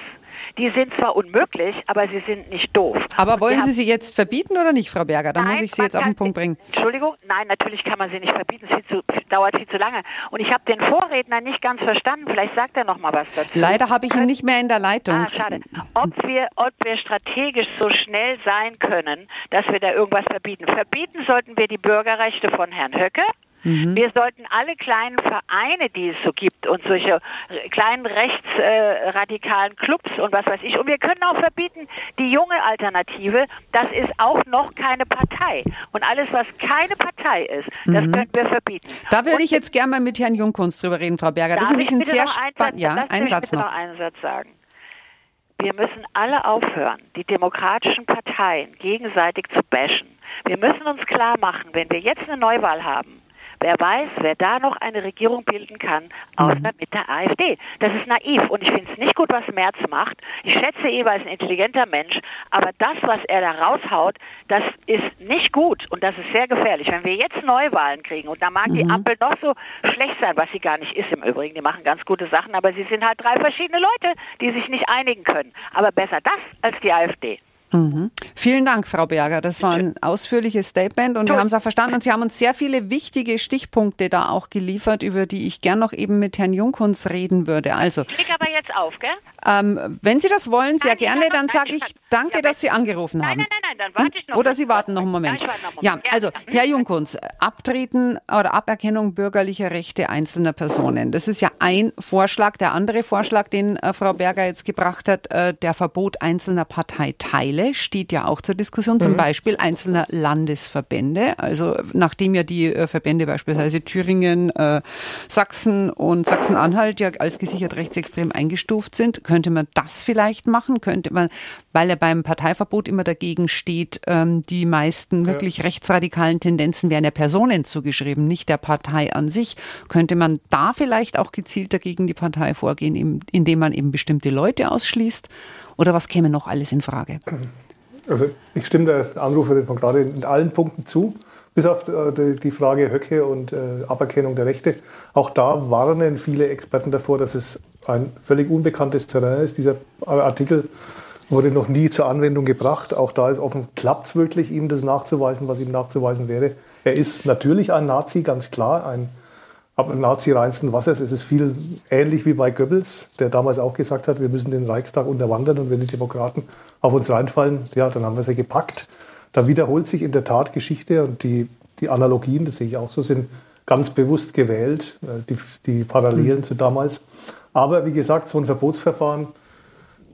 Die sind zwar unmöglich, aber sie sind nicht doof. Aber wollen Sie sie jetzt verbieten oder nicht, Frau Berger? Da muss ich Sie jetzt auf den Punkt bringen. Entschuldigung, nein, natürlich kann man sie nicht verbieten. Es viel zu, dauert viel zu lange. Und ich habe den Vorredner nicht ganz verstanden. Vielleicht sagt er noch mal was dazu. Leider habe ich ihn nicht mehr in der Leitung. Ah, schade. Ob wir, ob wir strategisch so schnell sein können, dass wir da irgendwas verbieten. Verbieten sollten wir die Bürgerrechte von Herrn Höcke. Mhm. Wir sollten alle kleinen Vereine, die es so gibt und solche kleinen rechtsradikalen äh, Clubs und was weiß ich. Und wir können auch verbieten, die junge Alternative, das ist auch noch keine Partei. Und alles, was keine Partei ist, das mhm. können wir verbieten. Da würde ich jetzt gerne mal mit Herrn Jungkunst drüber reden, Frau Berger. Das ist nämlich ein sehr spannender. Ja, ein Satz noch. noch einen Satz sagen. Wir müssen alle aufhören, die demokratischen Parteien gegenseitig zu bashen. Wir müssen uns klar machen, wenn wir jetzt eine Neuwahl haben, Wer weiß, wer da noch eine Regierung bilden kann, außer mhm. mit der AfD. Das ist naiv und ich finde es nicht gut, was Merz macht. Ich schätze ihn als ein intelligenter Mensch, aber das, was er da raushaut, das ist nicht gut und das ist sehr gefährlich. Wenn wir jetzt Neuwahlen kriegen und da mag mhm. die Ampel noch so schlecht sein, was sie gar nicht ist im Übrigen, die machen ganz gute Sachen, aber sie sind halt drei verschiedene Leute, die sich nicht einigen können. Aber besser das als die AfD. Mhm. Vielen Dank, Frau Berger. Das war ein ausführliches Statement und wir haben es auch verstanden. Und Sie haben uns sehr viele wichtige Stichpunkte da auch geliefert, über die ich gern noch eben mit Herrn Junkunz reden würde. Also, ich leg aber jetzt auf, gell? Ähm, wenn Sie das wollen, sehr nein, gerne, dann sage ich danke, ja, dass Sie angerufen haben. Nein, nein, nein, dann warte ich noch. Oder Sie warten noch einen Moment. Nein, noch einen Moment. Ja, also, Herr Junkunz, Abtreten oder Aberkennung bürgerlicher Rechte einzelner Personen. Das ist ja ein Vorschlag. Der andere Vorschlag, den äh, Frau Berger jetzt gebracht hat, äh, der Verbot einzelner Parteiteile steht ja auch zur Diskussion, zum mhm. Beispiel einzelner Landesverbände. Also nachdem ja die äh, Verbände beispielsweise Thüringen, äh, Sachsen und Sachsen-Anhalt ja als gesichert rechtsextrem eingestuft sind, könnte man das vielleicht machen? Könnte man, weil er beim Parteiverbot immer dagegen steht, ähm, die meisten wirklich ja. rechtsradikalen Tendenzen werden der Personen zugeschrieben, nicht der Partei an sich. Könnte man da vielleicht auch gezielter gegen die Partei vorgehen, indem man eben bestimmte Leute ausschließt? Oder was käme noch alles in Frage? Also ich stimme der Anruferin von gerade in allen Punkten zu, bis auf äh, die Frage Höcke und äh, Aberkennung der Rechte. Auch da warnen viele Experten davor, dass es ein völlig unbekanntes Terrain ist. Dieser Artikel wurde noch nie zur Anwendung gebracht. Auch da ist offen, klappt es wirklich, ihm das nachzuweisen, was ihm nachzuweisen wäre. Er ist natürlich ein Nazi, ganz klar, ein aber Nazi reinsten Wassers. Es ist viel ähnlich wie bei Goebbels, der damals auch gesagt hat, wir müssen den Reichstag unterwandern und wenn die Demokraten auf uns reinfallen, ja, dann haben wir sie gepackt. Da wiederholt sich in der Tat Geschichte und die, die Analogien, das sehe ich auch so, sind ganz bewusst gewählt, äh, die, die Parallelen mhm. zu damals. Aber wie gesagt, so ein Verbotsverfahren,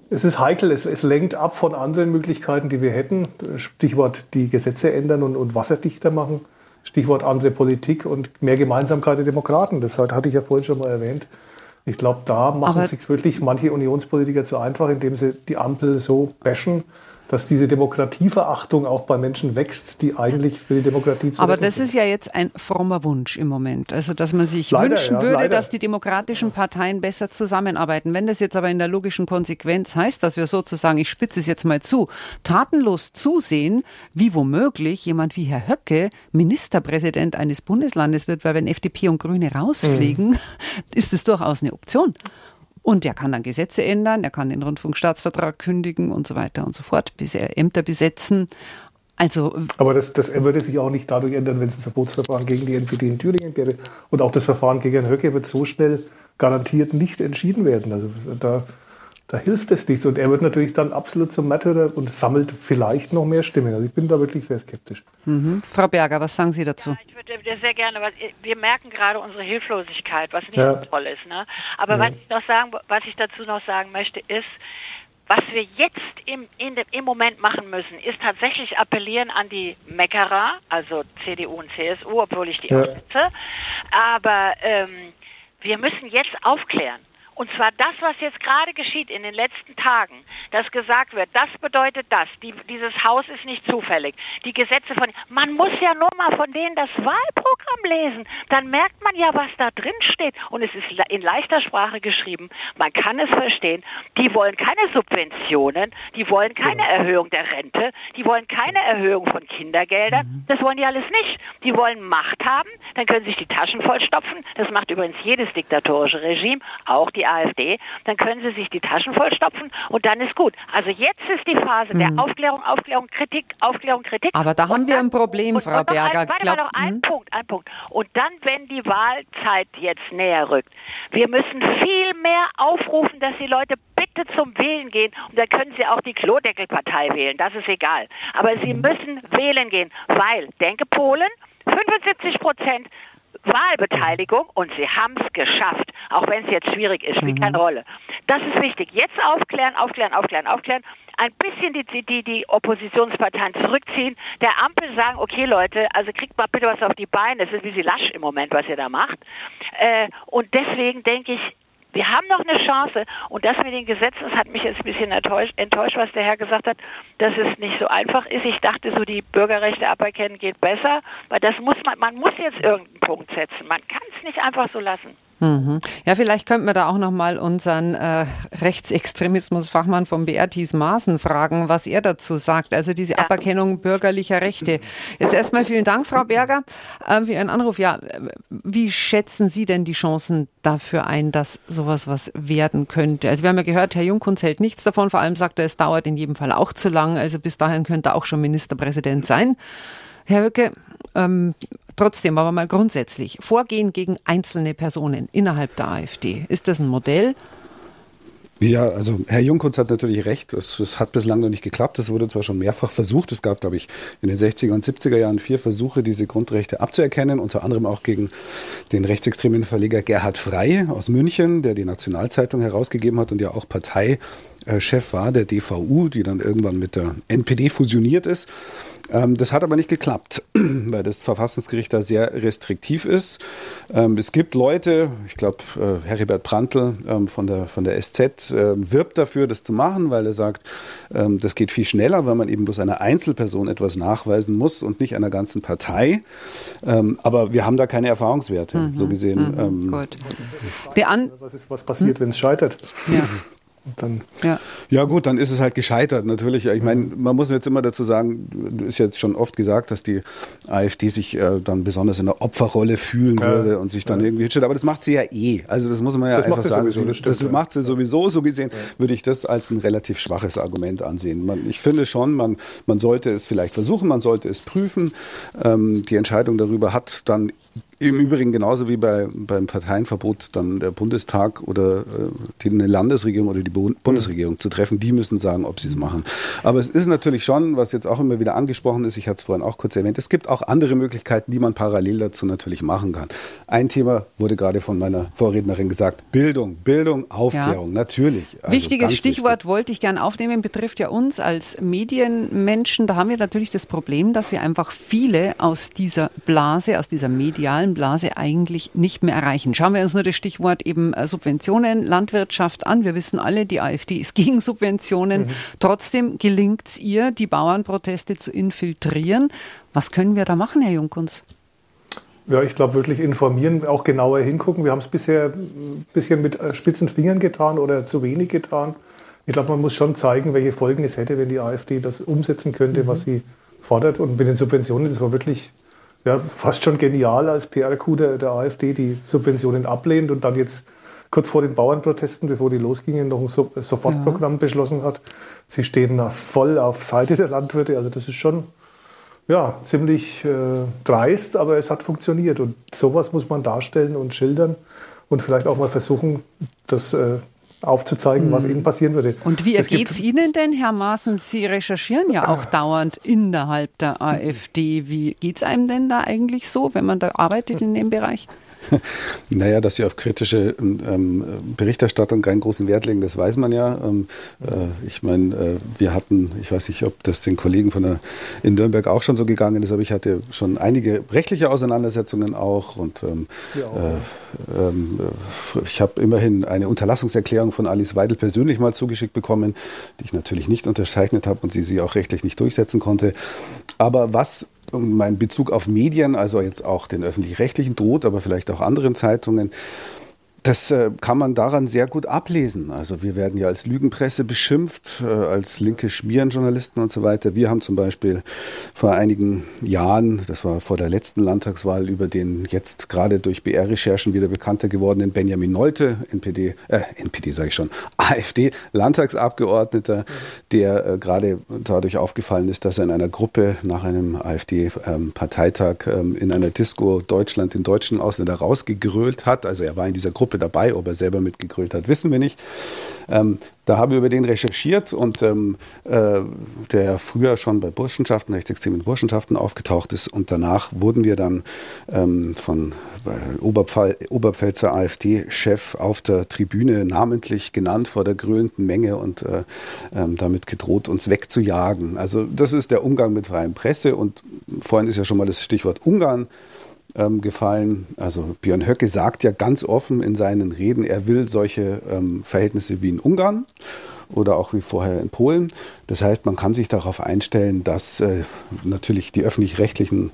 es ist heikel, es, es lenkt ab von anderen Möglichkeiten, die wir hätten. Stichwort die Gesetze ändern und, und wasserdichter machen. Stichwort andere Politik und mehr Gemeinsamkeit der Demokraten. Das hatte ich ja vorhin schon mal erwähnt. Ich glaube, da machen sich wirklich manche Unionspolitiker zu einfach, indem sie die Ampel so bashen, dass diese Demokratieverachtung auch bei Menschen wächst, die eigentlich für die Demokratie zu Aber das sind. ist ja jetzt ein frommer Wunsch im Moment. Also, dass man sich leider, wünschen ja, würde, leider. dass die demokratischen Parteien besser zusammenarbeiten. Wenn das jetzt aber in der logischen Konsequenz heißt, dass wir sozusagen, ich spitze es jetzt mal zu, tatenlos zusehen, wie womöglich jemand wie Herr Höcke Ministerpräsident eines Bundeslandes wird, weil wenn FDP und Grüne rausfliegen, mhm. ist es durchaus eine Option. Und er kann dann Gesetze ändern, er kann den Rundfunkstaatsvertrag kündigen und so weiter und so fort, bis er Ämter besetzen. Also, Aber das, das würde sich auch nicht dadurch ändern, wenn es ein Verbotsverfahren gegen die NPD in Thüringen gäbe. Und auch das Verfahren gegen Herrn Höcke wird so schnell garantiert nicht entschieden werden. Also da da hilft es nichts. Und er wird natürlich dann absolut zum Märtyrer und sammelt vielleicht noch mehr Stimmen. Also ich bin da wirklich sehr skeptisch. Mhm. Frau Berger, was sagen Sie dazu? Ja, ich würde sehr gerne, was, wir merken gerade unsere Hilflosigkeit, was nicht ja. so toll ist. Ne? Aber ja. was, ich noch sagen, was ich dazu noch sagen möchte, ist, was wir jetzt im, in, im Moment machen müssen, ist tatsächlich appellieren an die Meckerer, also CDU und CSU, obwohl ich die ja. sitze. Aber ähm, wir müssen jetzt aufklären. Und zwar das, was jetzt gerade geschieht in den letzten Tagen, dass gesagt wird, das bedeutet das, die, dieses Haus ist nicht zufällig, die Gesetze von, man muss ja nur mal von denen das Wahlprogramm lesen, dann merkt man ja, was da drin steht. Und es ist in leichter Sprache geschrieben, man kann es verstehen, die wollen keine Subventionen, die wollen keine Erhöhung der Rente, die wollen keine Erhöhung von Kindergeldern, mhm. das wollen die alles nicht. Die wollen Macht haben, dann können sie sich die Taschen vollstopfen, das macht übrigens jedes diktatorische Regime, auch die AfD, dann können sie sich die Taschen vollstopfen. Und dann ist gut. Also jetzt ist die Phase der mhm. Aufklärung, Aufklärung, Kritik, Aufklärung, Kritik. Aber da haben wir ein Problem, und, Frau und Berger. Ein, warte glaub, mal noch ein hm? Punkt, ein Punkt. Und dann, wenn die Wahlzeit jetzt näher rückt, wir müssen viel mehr aufrufen, dass die Leute bitte zum Wählen gehen und dann können sie auch die Klodeckelpartei wählen, das ist egal. Aber sie mhm. müssen wählen gehen, weil, denke Polen, 75 Prozent Wahlbeteiligung und sie haben es geschafft, auch wenn es jetzt schwierig ist, spielt mhm. keine Rolle. Das ist wichtig. Jetzt aufklären, aufklären, aufklären, aufklären. Ein bisschen die, die, die Oppositionsparteien zurückziehen, der Ampel sagen, okay Leute, also kriegt mal bitte was auf die Beine. Das ist wie sie lasch im Moment, was ihr da macht. Äh, und deswegen denke ich, wir haben noch eine Chance und das mit den Gesetzen, das hat mich jetzt ein bisschen enttäuscht, enttäuscht, was der Herr gesagt hat, dass es nicht so einfach ist. Ich dachte so, die Bürgerrechte aberkennen geht besser, weil das muss man, man muss jetzt irgendeinen Punkt setzen. Man kann es nicht einfach so lassen. Mhm. Ja, vielleicht könnten wir da auch nochmal unseren äh, Rechtsextremismusfachmann vom BR Thies Maaßen fragen, was er dazu sagt. Also diese ja. Aberkennung bürgerlicher Rechte. Jetzt erstmal vielen Dank, Frau Berger, äh, für Ihren Anruf. Ja, wie schätzen Sie denn die Chancen dafür ein, dass sowas was werden könnte? Also wir haben ja gehört, Herr Jungkunz hält nichts davon. Vor allem sagt er, es dauert in jedem Fall auch zu lang. Also bis dahin könnte er auch schon Ministerpräsident sein. Herr Höcke, ähm, Trotzdem aber mal grundsätzlich, Vorgehen gegen einzelne Personen innerhalb der AfD, ist das ein Modell? Ja, also Herr Jungkunz hat natürlich recht. Es, es, hat bislang noch nicht geklappt. Es wurde zwar schon mehrfach versucht. Es gab, glaube ich, in den 60er und 70er Jahren vier Versuche, diese Grundrechte abzuerkennen, unter anderem auch gegen den rechtsextremen Verleger Gerhard Frey aus München, der die Nationalzeitung herausgegeben hat und ja auch Parteichef war der DVU, die dann irgendwann mit der NPD fusioniert ist. Ähm, das hat aber nicht geklappt, weil das Verfassungsgericht da sehr restriktiv ist. Ähm, es gibt Leute, ich glaube, äh, Heribert Prantl ähm, von, der, von der SZ äh, wirbt dafür, das zu machen, weil er sagt, das geht viel schneller, weil man eben bloß einer Einzelperson etwas nachweisen muss und nicht einer ganzen Partei. Aber wir haben da keine Erfahrungswerte, mhm. so gesehen. Mhm. Ähm, Gut. Was, ist, was passiert, hm? wenn es scheitert? Ja. Dann, ja. ja gut, dann ist es halt gescheitert natürlich. Ich meine, man muss jetzt immer dazu sagen, ist jetzt schon oft gesagt, dass die AfD sich äh, dann besonders in der Opferrolle fühlen ja. würde und sich dann ja. irgendwie hinstellt. Aber das macht sie ja eh. Also das muss man ja das einfach sagen. Sowieso, das, stimmt, das macht sie sowieso. So gesehen würde ich das als ein relativ schwaches Argument ansehen. Man, ich finde schon, man, man sollte es vielleicht versuchen, man sollte es prüfen. Ähm, die Entscheidung darüber hat dann im Übrigen genauso wie bei, beim Parteienverbot dann der Bundestag oder äh, die, eine Landesregierung oder die Bundesregierung zu treffen, die müssen sagen, ob sie es machen. Aber es ist natürlich schon, was jetzt auch immer wieder angesprochen ist, ich hatte es vorhin auch kurz erwähnt, es gibt auch andere Möglichkeiten, die man parallel dazu natürlich machen kann. Ein Thema wurde gerade von meiner Vorrednerin gesagt, Bildung, Bildung, Aufklärung, ja. natürlich. Also Wichtiges Stichwort wichtig. wollte ich gerne aufnehmen, betrifft ja uns als Medienmenschen. Da haben wir natürlich das Problem, dass wir einfach viele aus dieser Blase, aus dieser medialen Blase eigentlich nicht mehr erreichen. Schauen wir uns nur das Stichwort eben äh, Subventionen, Landwirtschaft an. Wir wissen alle, die AfD ist gegen Subventionen. Mhm. Trotzdem gelingt es ihr, die Bauernproteste zu infiltrieren. Was können wir da machen, Herr Junkunz? Ja, ich glaube wirklich informieren, auch genauer hingucken. Wir haben es bisher ein bisschen mit äh, spitzen Fingern getan oder zu wenig getan. Ich glaube, man muss schon zeigen, welche Folgen es hätte, wenn die AfD das umsetzen könnte, mhm. was sie fordert. Und mit den Subventionen, das war wirklich ja, fast schon genial als PR-Coup der, der AfD, die Subventionen ablehnt und dann jetzt kurz vor den Bauernprotesten, bevor die losgingen, noch ein Sofortprogramm ja. beschlossen hat. Sie stehen da voll auf Seite der Landwirte. Also das ist schon ja, ziemlich äh, dreist, aber es hat funktioniert. Und sowas muss man darstellen und schildern und vielleicht auch mal versuchen, das äh, aufzuzeigen, mhm. was ihnen passieren würde. Und wie ergeht es Ihnen denn, Herr Maaßen? Sie recherchieren ja auch dauernd innerhalb der AfD. Wie geht es einem denn da eigentlich so, wenn man da arbeitet in dem Bereich? Naja, dass sie auf kritische ähm, Berichterstattung keinen großen Wert legen, das weiß man ja. Ähm, äh, ich meine, äh, wir hatten, ich weiß nicht, ob das den Kollegen von der, in Nürnberg auch schon so gegangen ist, aber ich hatte schon einige rechtliche Auseinandersetzungen auch und ähm, ja. äh, ähm, ich habe immerhin eine Unterlassungserklärung von Alice Weidel persönlich mal zugeschickt bekommen, die ich natürlich nicht unterzeichnet habe und sie sie auch rechtlich nicht durchsetzen konnte. Aber was mein Bezug auf Medien, also jetzt auch den öffentlich-rechtlichen droht, aber vielleicht auch anderen Zeitungen, das äh, kann man daran sehr gut ablesen. Also wir werden ja als Lügenpresse beschimpft, äh, als linke Schmierenjournalisten und so weiter. Wir haben zum Beispiel vor einigen Jahren, das war vor der letzten Landtagswahl, über den jetzt gerade durch BR-Recherchen wieder bekannter gewordenen Benjamin Nolte, NPD, äh, NPD sage ich schon, AfD-Landtagsabgeordneter, der äh, gerade dadurch aufgefallen ist, dass er in einer Gruppe nach einem AfD-Parteitag ähm, ähm, in einer Disco Deutschland den deutschen Ausländer rausgegrölt hat. Also er war in dieser Gruppe Gruppe dabei. Ob er selber mitgegrölt hat, wissen wir nicht. Ähm, da haben wir über den recherchiert und ähm, äh, der früher schon bei Burschenschaften, rechtsextremen Burschenschaften aufgetaucht ist. Und danach wurden wir dann ähm, von äh, Oberpfälzer AfD-Chef auf der Tribüne namentlich genannt vor der grölenden Menge und äh, ähm, damit gedroht, uns wegzujagen. Also das ist der Umgang mit freien Presse. Und vorhin ist ja schon mal das Stichwort Ungarn ähm, gefallen. Also Björn Höcke sagt ja ganz offen in seinen Reden, er will solche ähm, Verhältnisse wie in Ungarn. Oder auch wie vorher in Polen. Das heißt, man kann sich darauf einstellen, dass äh, natürlich die öffentlich-rechtlichen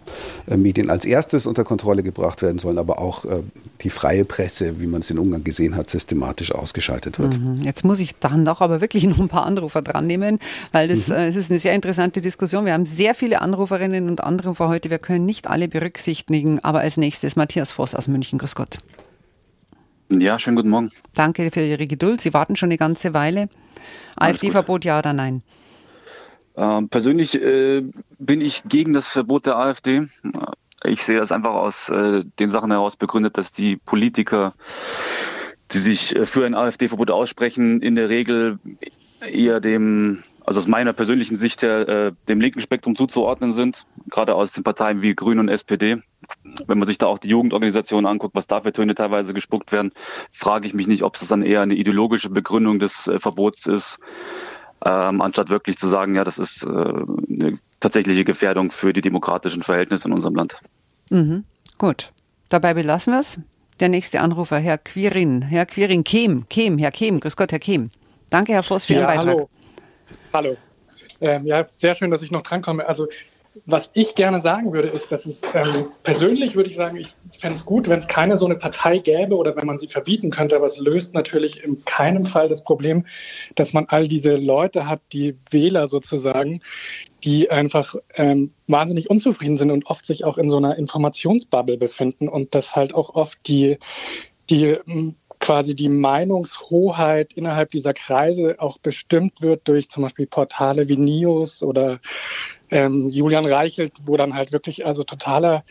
äh, Medien als erstes unter Kontrolle gebracht werden sollen, aber auch äh, die freie Presse, wie man es in Ungarn gesehen hat, systematisch ausgeschaltet wird. Mhm. Jetzt muss ich dann doch aber wirklich noch ein paar Anrufer dran nehmen, weil das, mhm. äh, es ist eine sehr interessante Diskussion. Wir haben sehr viele Anruferinnen und Anrufer heute. Wir können nicht alle berücksichtigen, aber als nächstes Matthias Voss aus München. Grüß Gott. Ja, schönen guten Morgen. Danke für Ihre Geduld. Sie warten schon eine ganze Weile. AfD-Verbot, ja oder nein? Ähm, persönlich äh, bin ich gegen das Verbot der AfD. Ich sehe das einfach aus äh, den Sachen heraus begründet, dass die Politiker, die sich äh, für ein AfD-Verbot aussprechen, in der Regel eher dem also aus meiner persönlichen Sicht her, äh, dem linken Spektrum zuzuordnen sind, gerade aus den Parteien wie Grüne und SPD. Wenn man sich da auch die Jugendorganisationen anguckt, was da für Töne teilweise gespuckt werden, frage ich mich nicht, ob es dann eher eine ideologische Begründung des äh, Verbots ist, ähm, anstatt wirklich zu sagen, ja, das ist äh, eine tatsächliche Gefährdung für die demokratischen Verhältnisse in unserem Land. Mhm. Gut, dabei belassen wir es. Der nächste Anrufer, Herr Quirin. Herr Quirin, Kehm, Kehm, Herr Kehm, grüß Gott, Herr Kehm. Danke, Herr Voss, für ja, Ihren Beitrag. Hallo. Hallo. Ähm, ja, sehr schön, dass ich noch drankomme. Also, was ich gerne sagen würde, ist, dass es ähm, persönlich würde ich sagen, ich fände es gut, wenn es keine so eine Partei gäbe oder wenn man sie verbieten könnte, aber es löst natürlich in keinem Fall das Problem, dass man all diese Leute hat, die Wähler sozusagen, die einfach ähm, wahnsinnig unzufrieden sind und oft sich auch in so einer Informationsbubble befinden und das halt auch oft die, die quasi die Meinungshoheit innerhalb dieser Kreise auch bestimmt wird durch zum Beispiel Portale wie Nios oder ähm, Julian Reichelt, wo dann halt wirklich also totaler,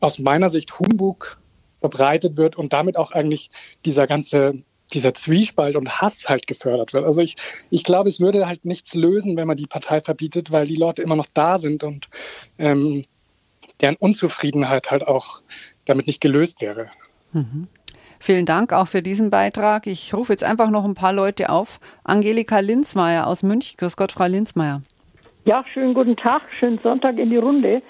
aus meiner Sicht, Humbug verbreitet wird und damit auch eigentlich dieser ganze dieser Zwiespalt und Hass halt gefördert wird. Also ich, ich glaube, es würde halt nichts lösen, wenn man die Partei verbietet, weil die Leute immer noch da sind und ähm, deren Unzufriedenheit halt auch damit nicht gelöst wäre. Mhm. Vielen Dank auch für diesen Beitrag. Ich rufe jetzt einfach noch ein paar Leute auf. Angelika Linzmeier aus München. Grüß Gott, Frau Linzmeier. Ja, schönen guten Tag, schönen Sonntag in die Runde.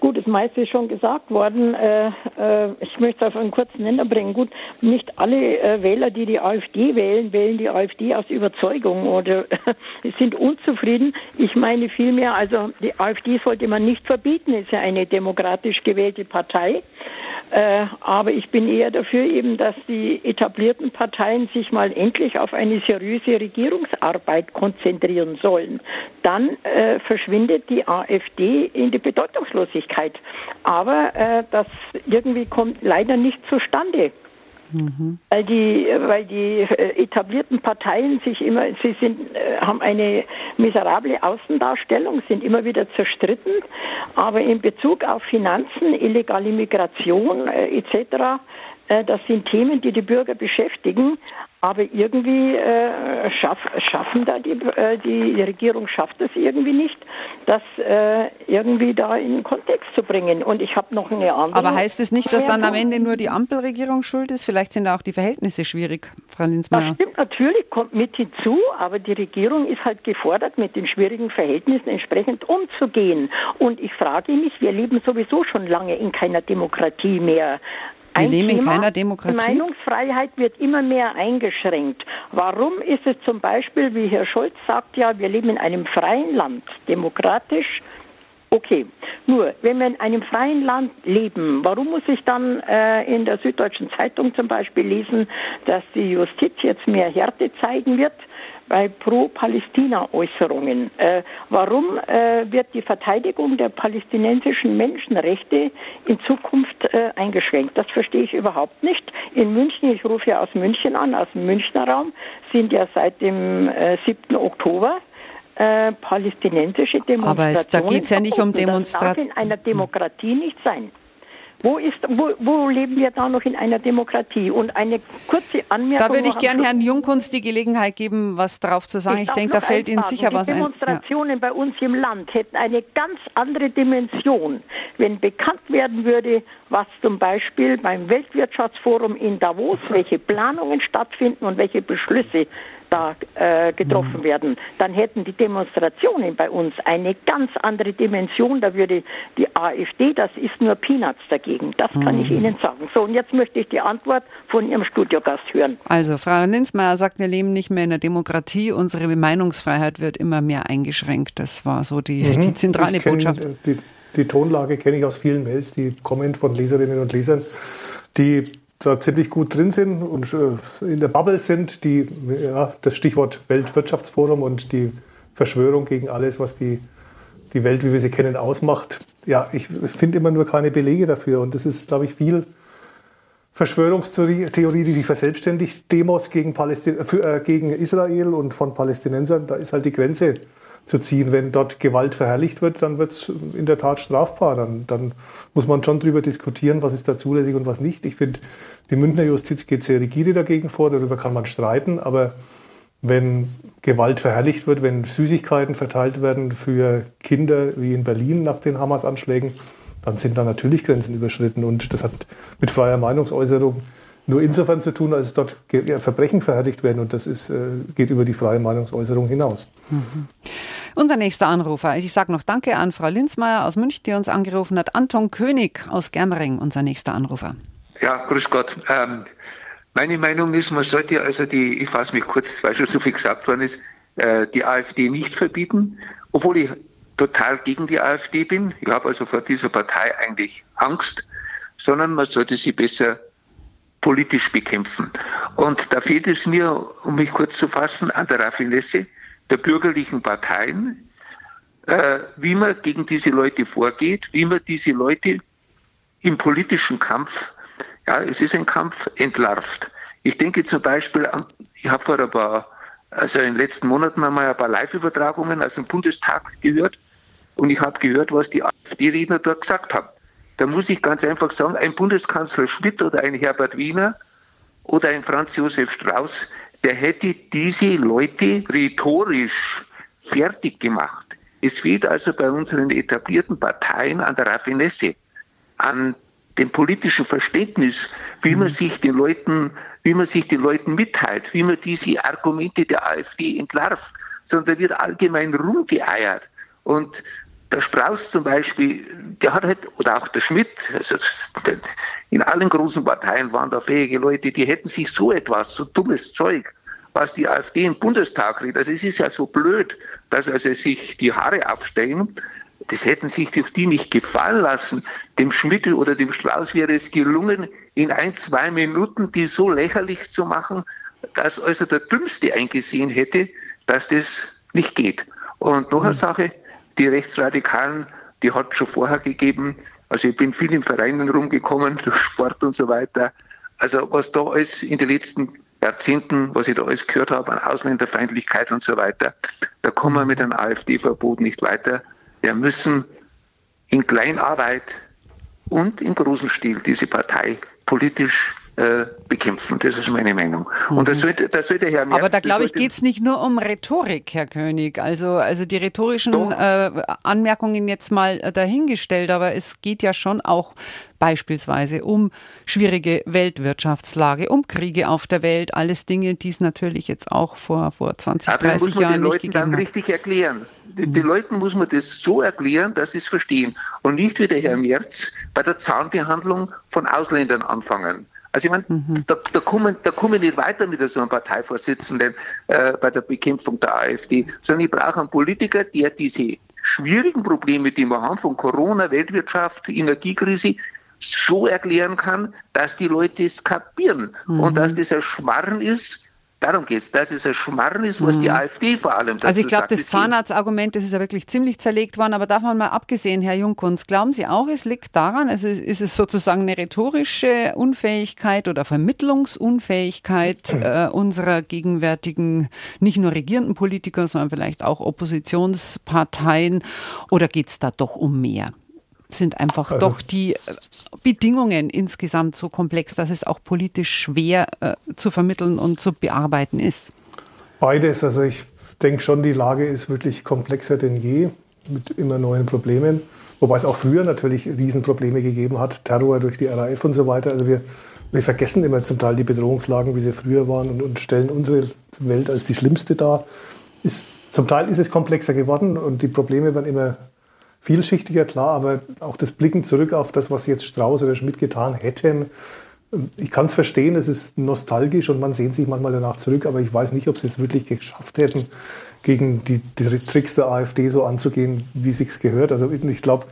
Gut, das meiste ist schon gesagt worden. Äh, äh, ich möchte auf einen kurzen Nenner bringen. Gut, nicht alle äh, Wähler, die die AfD wählen, wählen die AfD aus Überzeugung oder sind unzufrieden. Ich meine vielmehr, also die AfD sollte man nicht verbieten, ist ja eine demokratisch gewählte Partei. Äh, aber ich bin eher dafür eben, dass die etablierten Parteien sich mal endlich auf eine seriöse Regierungsarbeit konzentrieren sollen. Dann äh, verschwindet die AfD in die Bedeutungslosigkeit. Aber äh, das irgendwie kommt leider nicht zustande. Mhm. Weil die, weil die äh, etablierten Parteien sich immer, sie sind, äh, haben eine miserable Außendarstellung, sind immer wieder zerstritten, aber in Bezug auf Finanzen, illegale Migration äh, etc. Äh, das sind Themen, die die Bürger beschäftigen, aber irgendwie äh, schaff, schaffen da die, äh, die Regierung schafft es irgendwie nicht, das äh, irgendwie da in den Kontext zu bringen. Und ich habe noch eine andere. Aber heißt es nicht, dass dann am Ende nur die Ampelregierung schuld ist? Vielleicht sind da auch die Verhältnisse schwierig, Frau Linsmeier. Das stimmt natürlich, kommt mit hinzu, aber die Regierung ist halt gefordert, mit den schwierigen Verhältnissen entsprechend umzugehen. Und ich frage mich, wir leben sowieso schon lange in keiner Demokratie mehr. Wir leben in keiner Demokratie. Die Meinungsfreiheit wird immer mehr eingeschränkt. Warum ist es zum Beispiel, wie Herr Scholz sagt, ja, wir leben in einem freien Land, demokratisch, Okay, nur wenn wir in einem freien Land leben, warum muss ich dann äh, in der Süddeutschen Zeitung zum Beispiel lesen, dass die Justiz jetzt mehr Härte zeigen wird? Bei Pro-Palästina-Äußerungen. Äh, warum äh, wird die Verteidigung der palästinensischen Menschenrechte in Zukunft äh, eingeschränkt? Das verstehe ich überhaupt nicht. In München, ich rufe ja aus München an, aus dem Münchner Raum, sind ja seit dem 7. Äh, Oktober äh, palästinensische Demonstrationen. Aber es, da geht es ja nicht um Demonstrationen. Das darf in einer Demokratie nicht sein. Wo, ist, wo, wo leben wir da noch in einer Demokratie? Und eine kurze Anmerkung. Da würde ich gerne Herrn Jungkunst die Gelegenheit geben, was darauf zu sagen. Ich, ich denke, da fällt Ihnen sicher was ein. Die Demonstrationen ja. bei uns im Land hätten eine ganz andere Dimension, wenn bekannt werden würde, was zum Beispiel beim Weltwirtschaftsforum in Davos, welche Planungen stattfinden und welche Beschlüsse da äh, getroffen mhm. werden, dann hätten die Demonstrationen bei uns eine ganz andere Dimension. Da würde die AfD, das ist nur Peanuts dagegen. Das kann mhm. ich Ihnen sagen. So, und jetzt möchte ich die Antwort von Ihrem Studiogast hören. Also, Frau Linsmeier sagt, wir leben nicht mehr in der Demokratie. Unsere Meinungsfreiheit wird immer mehr eingeschränkt. Das war so die, mhm. die zentrale Botschaft. Die, die Tonlage kenne ich aus vielen Mails, die kommen von Leserinnen und Lesern, die da ziemlich gut drin sind und äh, in der Bubble sind, die ja, das Stichwort Weltwirtschaftsforum und die Verschwörung gegen alles, was die, die Welt, wie wir sie kennen, ausmacht. Ja, ich finde immer nur keine Belege dafür und das ist, glaube ich, viel Verschwörungstheorie, die sich verselbstständigt. Demos gegen, Palästin für, äh, gegen Israel und von Palästinensern, da ist halt die Grenze zu ziehen. Wenn dort Gewalt verherrlicht wird, dann wird es in der Tat strafbar. Dann, dann muss man schon darüber diskutieren, was ist da zulässig und was nicht. Ich finde, die Münchner Justiz geht sehr rigide dagegen vor, darüber kann man streiten, aber wenn Gewalt verherrlicht wird, wenn Süßigkeiten verteilt werden für Kinder wie in Berlin nach den Hamas-Anschlägen, dann sind da natürlich Grenzen überschritten. Und das hat mit freier Meinungsäußerung nur insofern zu tun, als dort Verbrechen verherrlicht werden. Und das ist, äh, geht über die freie Meinungsäußerung hinaus. Mhm. Unser nächster Anrufer. Ich sage noch Danke an Frau Linzmeier aus München, die uns angerufen hat. Anton König aus Germering, unser nächster Anrufer. Ja, grüß Gott. Ähm, meine Meinung ist, man sollte also die, ich fasse mich kurz, weil schon so viel gesagt worden ist, äh, die AfD nicht verbieten, obwohl ich total gegen die AfD bin. Ich habe also vor dieser Partei eigentlich Angst, sondern man sollte sie besser politisch bekämpfen. Und da fehlt es mir, um mich kurz zu fassen, an der Raffinesse der bürgerlichen Parteien, äh, wie man gegen diese Leute vorgeht, wie man diese Leute im politischen Kampf, ja, es ist ein Kampf, entlarvt. Ich denke zum Beispiel ich habe vor ein paar, also in den letzten Monaten einmal ein paar Live-Übertragungen aus dem Bundestag gehört und ich habe gehört, was die AfD-Redner dort gesagt haben. Da muss ich ganz einfach sagen, ein Bundeskanzler Schmidt oder ein Herbert Wiener oder ein Franz Josef Strauß, der hätte diese Leute rhetorisch fertig gemacht. Es fehlt also bei unseren etablierten Parteien an der Raffinesse, an dem politischen Verständnis, wie man mhm. sich den Leuten, wie man sich den Leuten mitteilt, wie man diese Argumente der AfD entlarvt, sondern da wird allgemein rumgeeiert. Und der Strauß zum Beispiel, der hat halt, oder auch der Schmidt, also in allen großen Parteien waren da fähige Leute, die hätten sich so etwas, so dummes Zeug, was die AfD im Bundestag redet, also es ist ja so blöd, dass also sich die Haare abstellen, das hätten sich die nicht gefallen lassen. Dem Schmidt oder dem Strauß wäre es gelungen, in ein, zwei Minuten die so lächerlich zu machen, dass also der Dümmste eingesehen hätte, dass das nicht geht. Und noch eine mhm. Sache, die Rechtsradikalen, die hat schon vorher gegeben. Also ich bin viel in Vereinen rumgekommen, durch Sport und so weiter. Also was da alles in den letzten Jahrzehnten, was ich da alles gehört habe an Ausländerfeindlichkeit und so weiter, da kommen wir mit einem AfD-Verbot nicht weiter. Wir müssen in Kleinarbeit und im großen Stil diese Partei politisch äh, bekämpfen. Das ist meine Meinung. Mhm. Und das sollte, das sollte Herr Merz, Aber da glaube ich, geht es nicht nur um Rhetorik, Herr König. Also, also die rhetorischen äh, Anmerkungen jetzt mal äh, dahingestellt, aber es geht ja schon auch beispielsweise um schwierige Weltwirtschaftslage, um Kriege auf der Welt, alles Dinge, die es natürlich jetzt auch vor, vor 20, Aber 30 muss man Jahren den Leuten nicht dann richtig erklären. Den mhm. Leuten muss man das so erklären, dass sie es verstehen und nicht wie der Herr Merz bei der Zahnbehandlung von Ausländern anfangen. Also ich meine, mhm. da, da, kommen, da kommen wir nicht weiter mit so einem Parteivorsitzenden äh, bei der Bekämpfung der AfD, sondern ich brauche einen Politiker, der diese schwierigen Probleme, die wir haben, von Corona, Weltwirtschaft, Energiekrise, so erklären kann, dass die Leute es kapieren mhm. und dass das ein Schmarren ist, Darum geht es, dass es ein Schmarrn ist, was mhm. die AfD vor allem dazu Also ich glaube, das Zahnarztargument, das ist ja wirklich ziemlich zerlegt worden, aber davon mal abgesehen, Herr Jungkunz, glauben Sie auch, es liegt daran, also ist es sozusagen eine rhetorische Unfähigkeit oder Vermittlungsunfähigkeit äh, unserer gegenwärtigen, nicht nur regierenden Politiker, sondern vielleicht auch Oppositionsparteien oder geht es da doch um mehr? Sind einfach also, doch die äh, Bedingungen insgesamt so komplex, dass es auch politisch schwer äh, zu vermitteln und zu bearbeiten ist? Beides. Also ich denke schon, die Lage ist wirklich komplexer denn je. mit immer neuen Problemen. Wobei es auch früher natürlich Riesenprobleme gegeben hat, Terror durch die RAF und so weiter. Also wir, wir vergessen immer zum Teil die Bedrohungslagen, wie sie früher waren und, und stellen unsere Welt als die schlimmste dar. Ist, zum Teil ist es komplexer geworden und die Probleme werden immer vielschichtiger, klar, aber auch das Blicken zurück auf das, was jetzt Strauß oder Schmidt getan hätten, ich kann es verstehen, es ist nostalgisch und man sehnt sich manchmal danach zurück, aber ich weiß nicht, ob sie es wirklich geschafft hätten, gegen die, die Tricks der AfD so anzugehen, wie sich's gehört. Also ich glaube,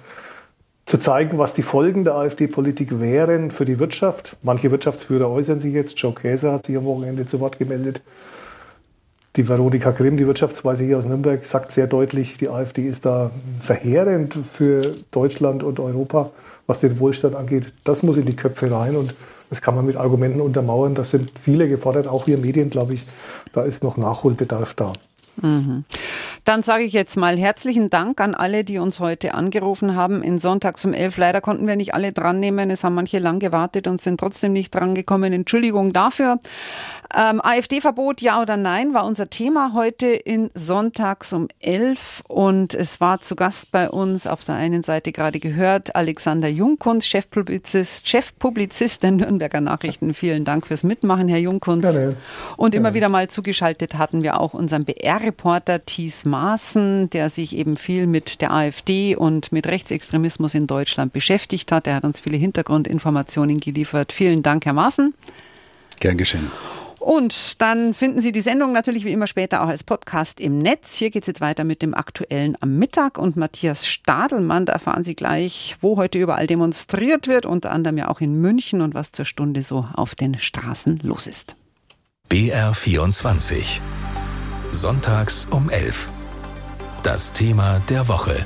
zu zeigen, was die Folgen der AfD-Politik wären für die Wirtschaft. Manche Wirtschaftsführer äußern sich jetzt. Joe Käser hat sich am Wochenende zu Wort gemeldet. Die Veronika Grimm, die Wirtschaftsweise hier aus Nürnberg, sagt sehr deutlich, die AfD ist da verheerend für Deutschland und Europa, was den Wohlstand angeht. Das muss in die Köpfe rein und das kann man mit Argumenten untermauern. Das sind viele gefordert, auch wir Medien, glaube ich. Da ist noch Nachholbedarf da. Mhm. Dann sage ich jetzt mal herzlichen Dank an alle, die uns heute angerufen haben. In Sonntags um elf. Leider konnten wir nicht alle dran nehmen. Es haben manche lang gewartet und sind trotzdem nicht dran gekommen. Entschuldigung dafür. Ähm, AfD-Verbot, ja oder nein, war unser Thema heute in Sonntags um elf. Und es war zu Gast bei uns auf der einen Seite gerade gehört Alexander Jungkunst, Chefpublizist, Chefpublizist der Nürnberger Nachrichten. Vielen Dank fürs Mitmachen, Herr Jungkunst. Gerne. Und immer wieder mal zugeschaltet hatten wir auch unseren BR-Reporter Thies Maaßen, der sich eben viel mit der AfD und mit Rechtsextremismus in Deutschland beschäftigt hat. Er hat uns viele Hintergrundinformationen geliefert. Vielen Dank, Herr Maaßen. Gern geschehen. Und dann finden Sie die Sendung natürlich wie immer später auch als Podcast im Netz. Hier geht es jetzt weiter mit dem Aktuellen am Mittag und Matthias Stadelmann. Da erfahren Sie gleich, wo heute überall demonstriert wird, unter anderem ja auch in München und was zur Stunde so auf den Straßen los ist. BR 24. Sonntags um 11. Das Thema der Woche.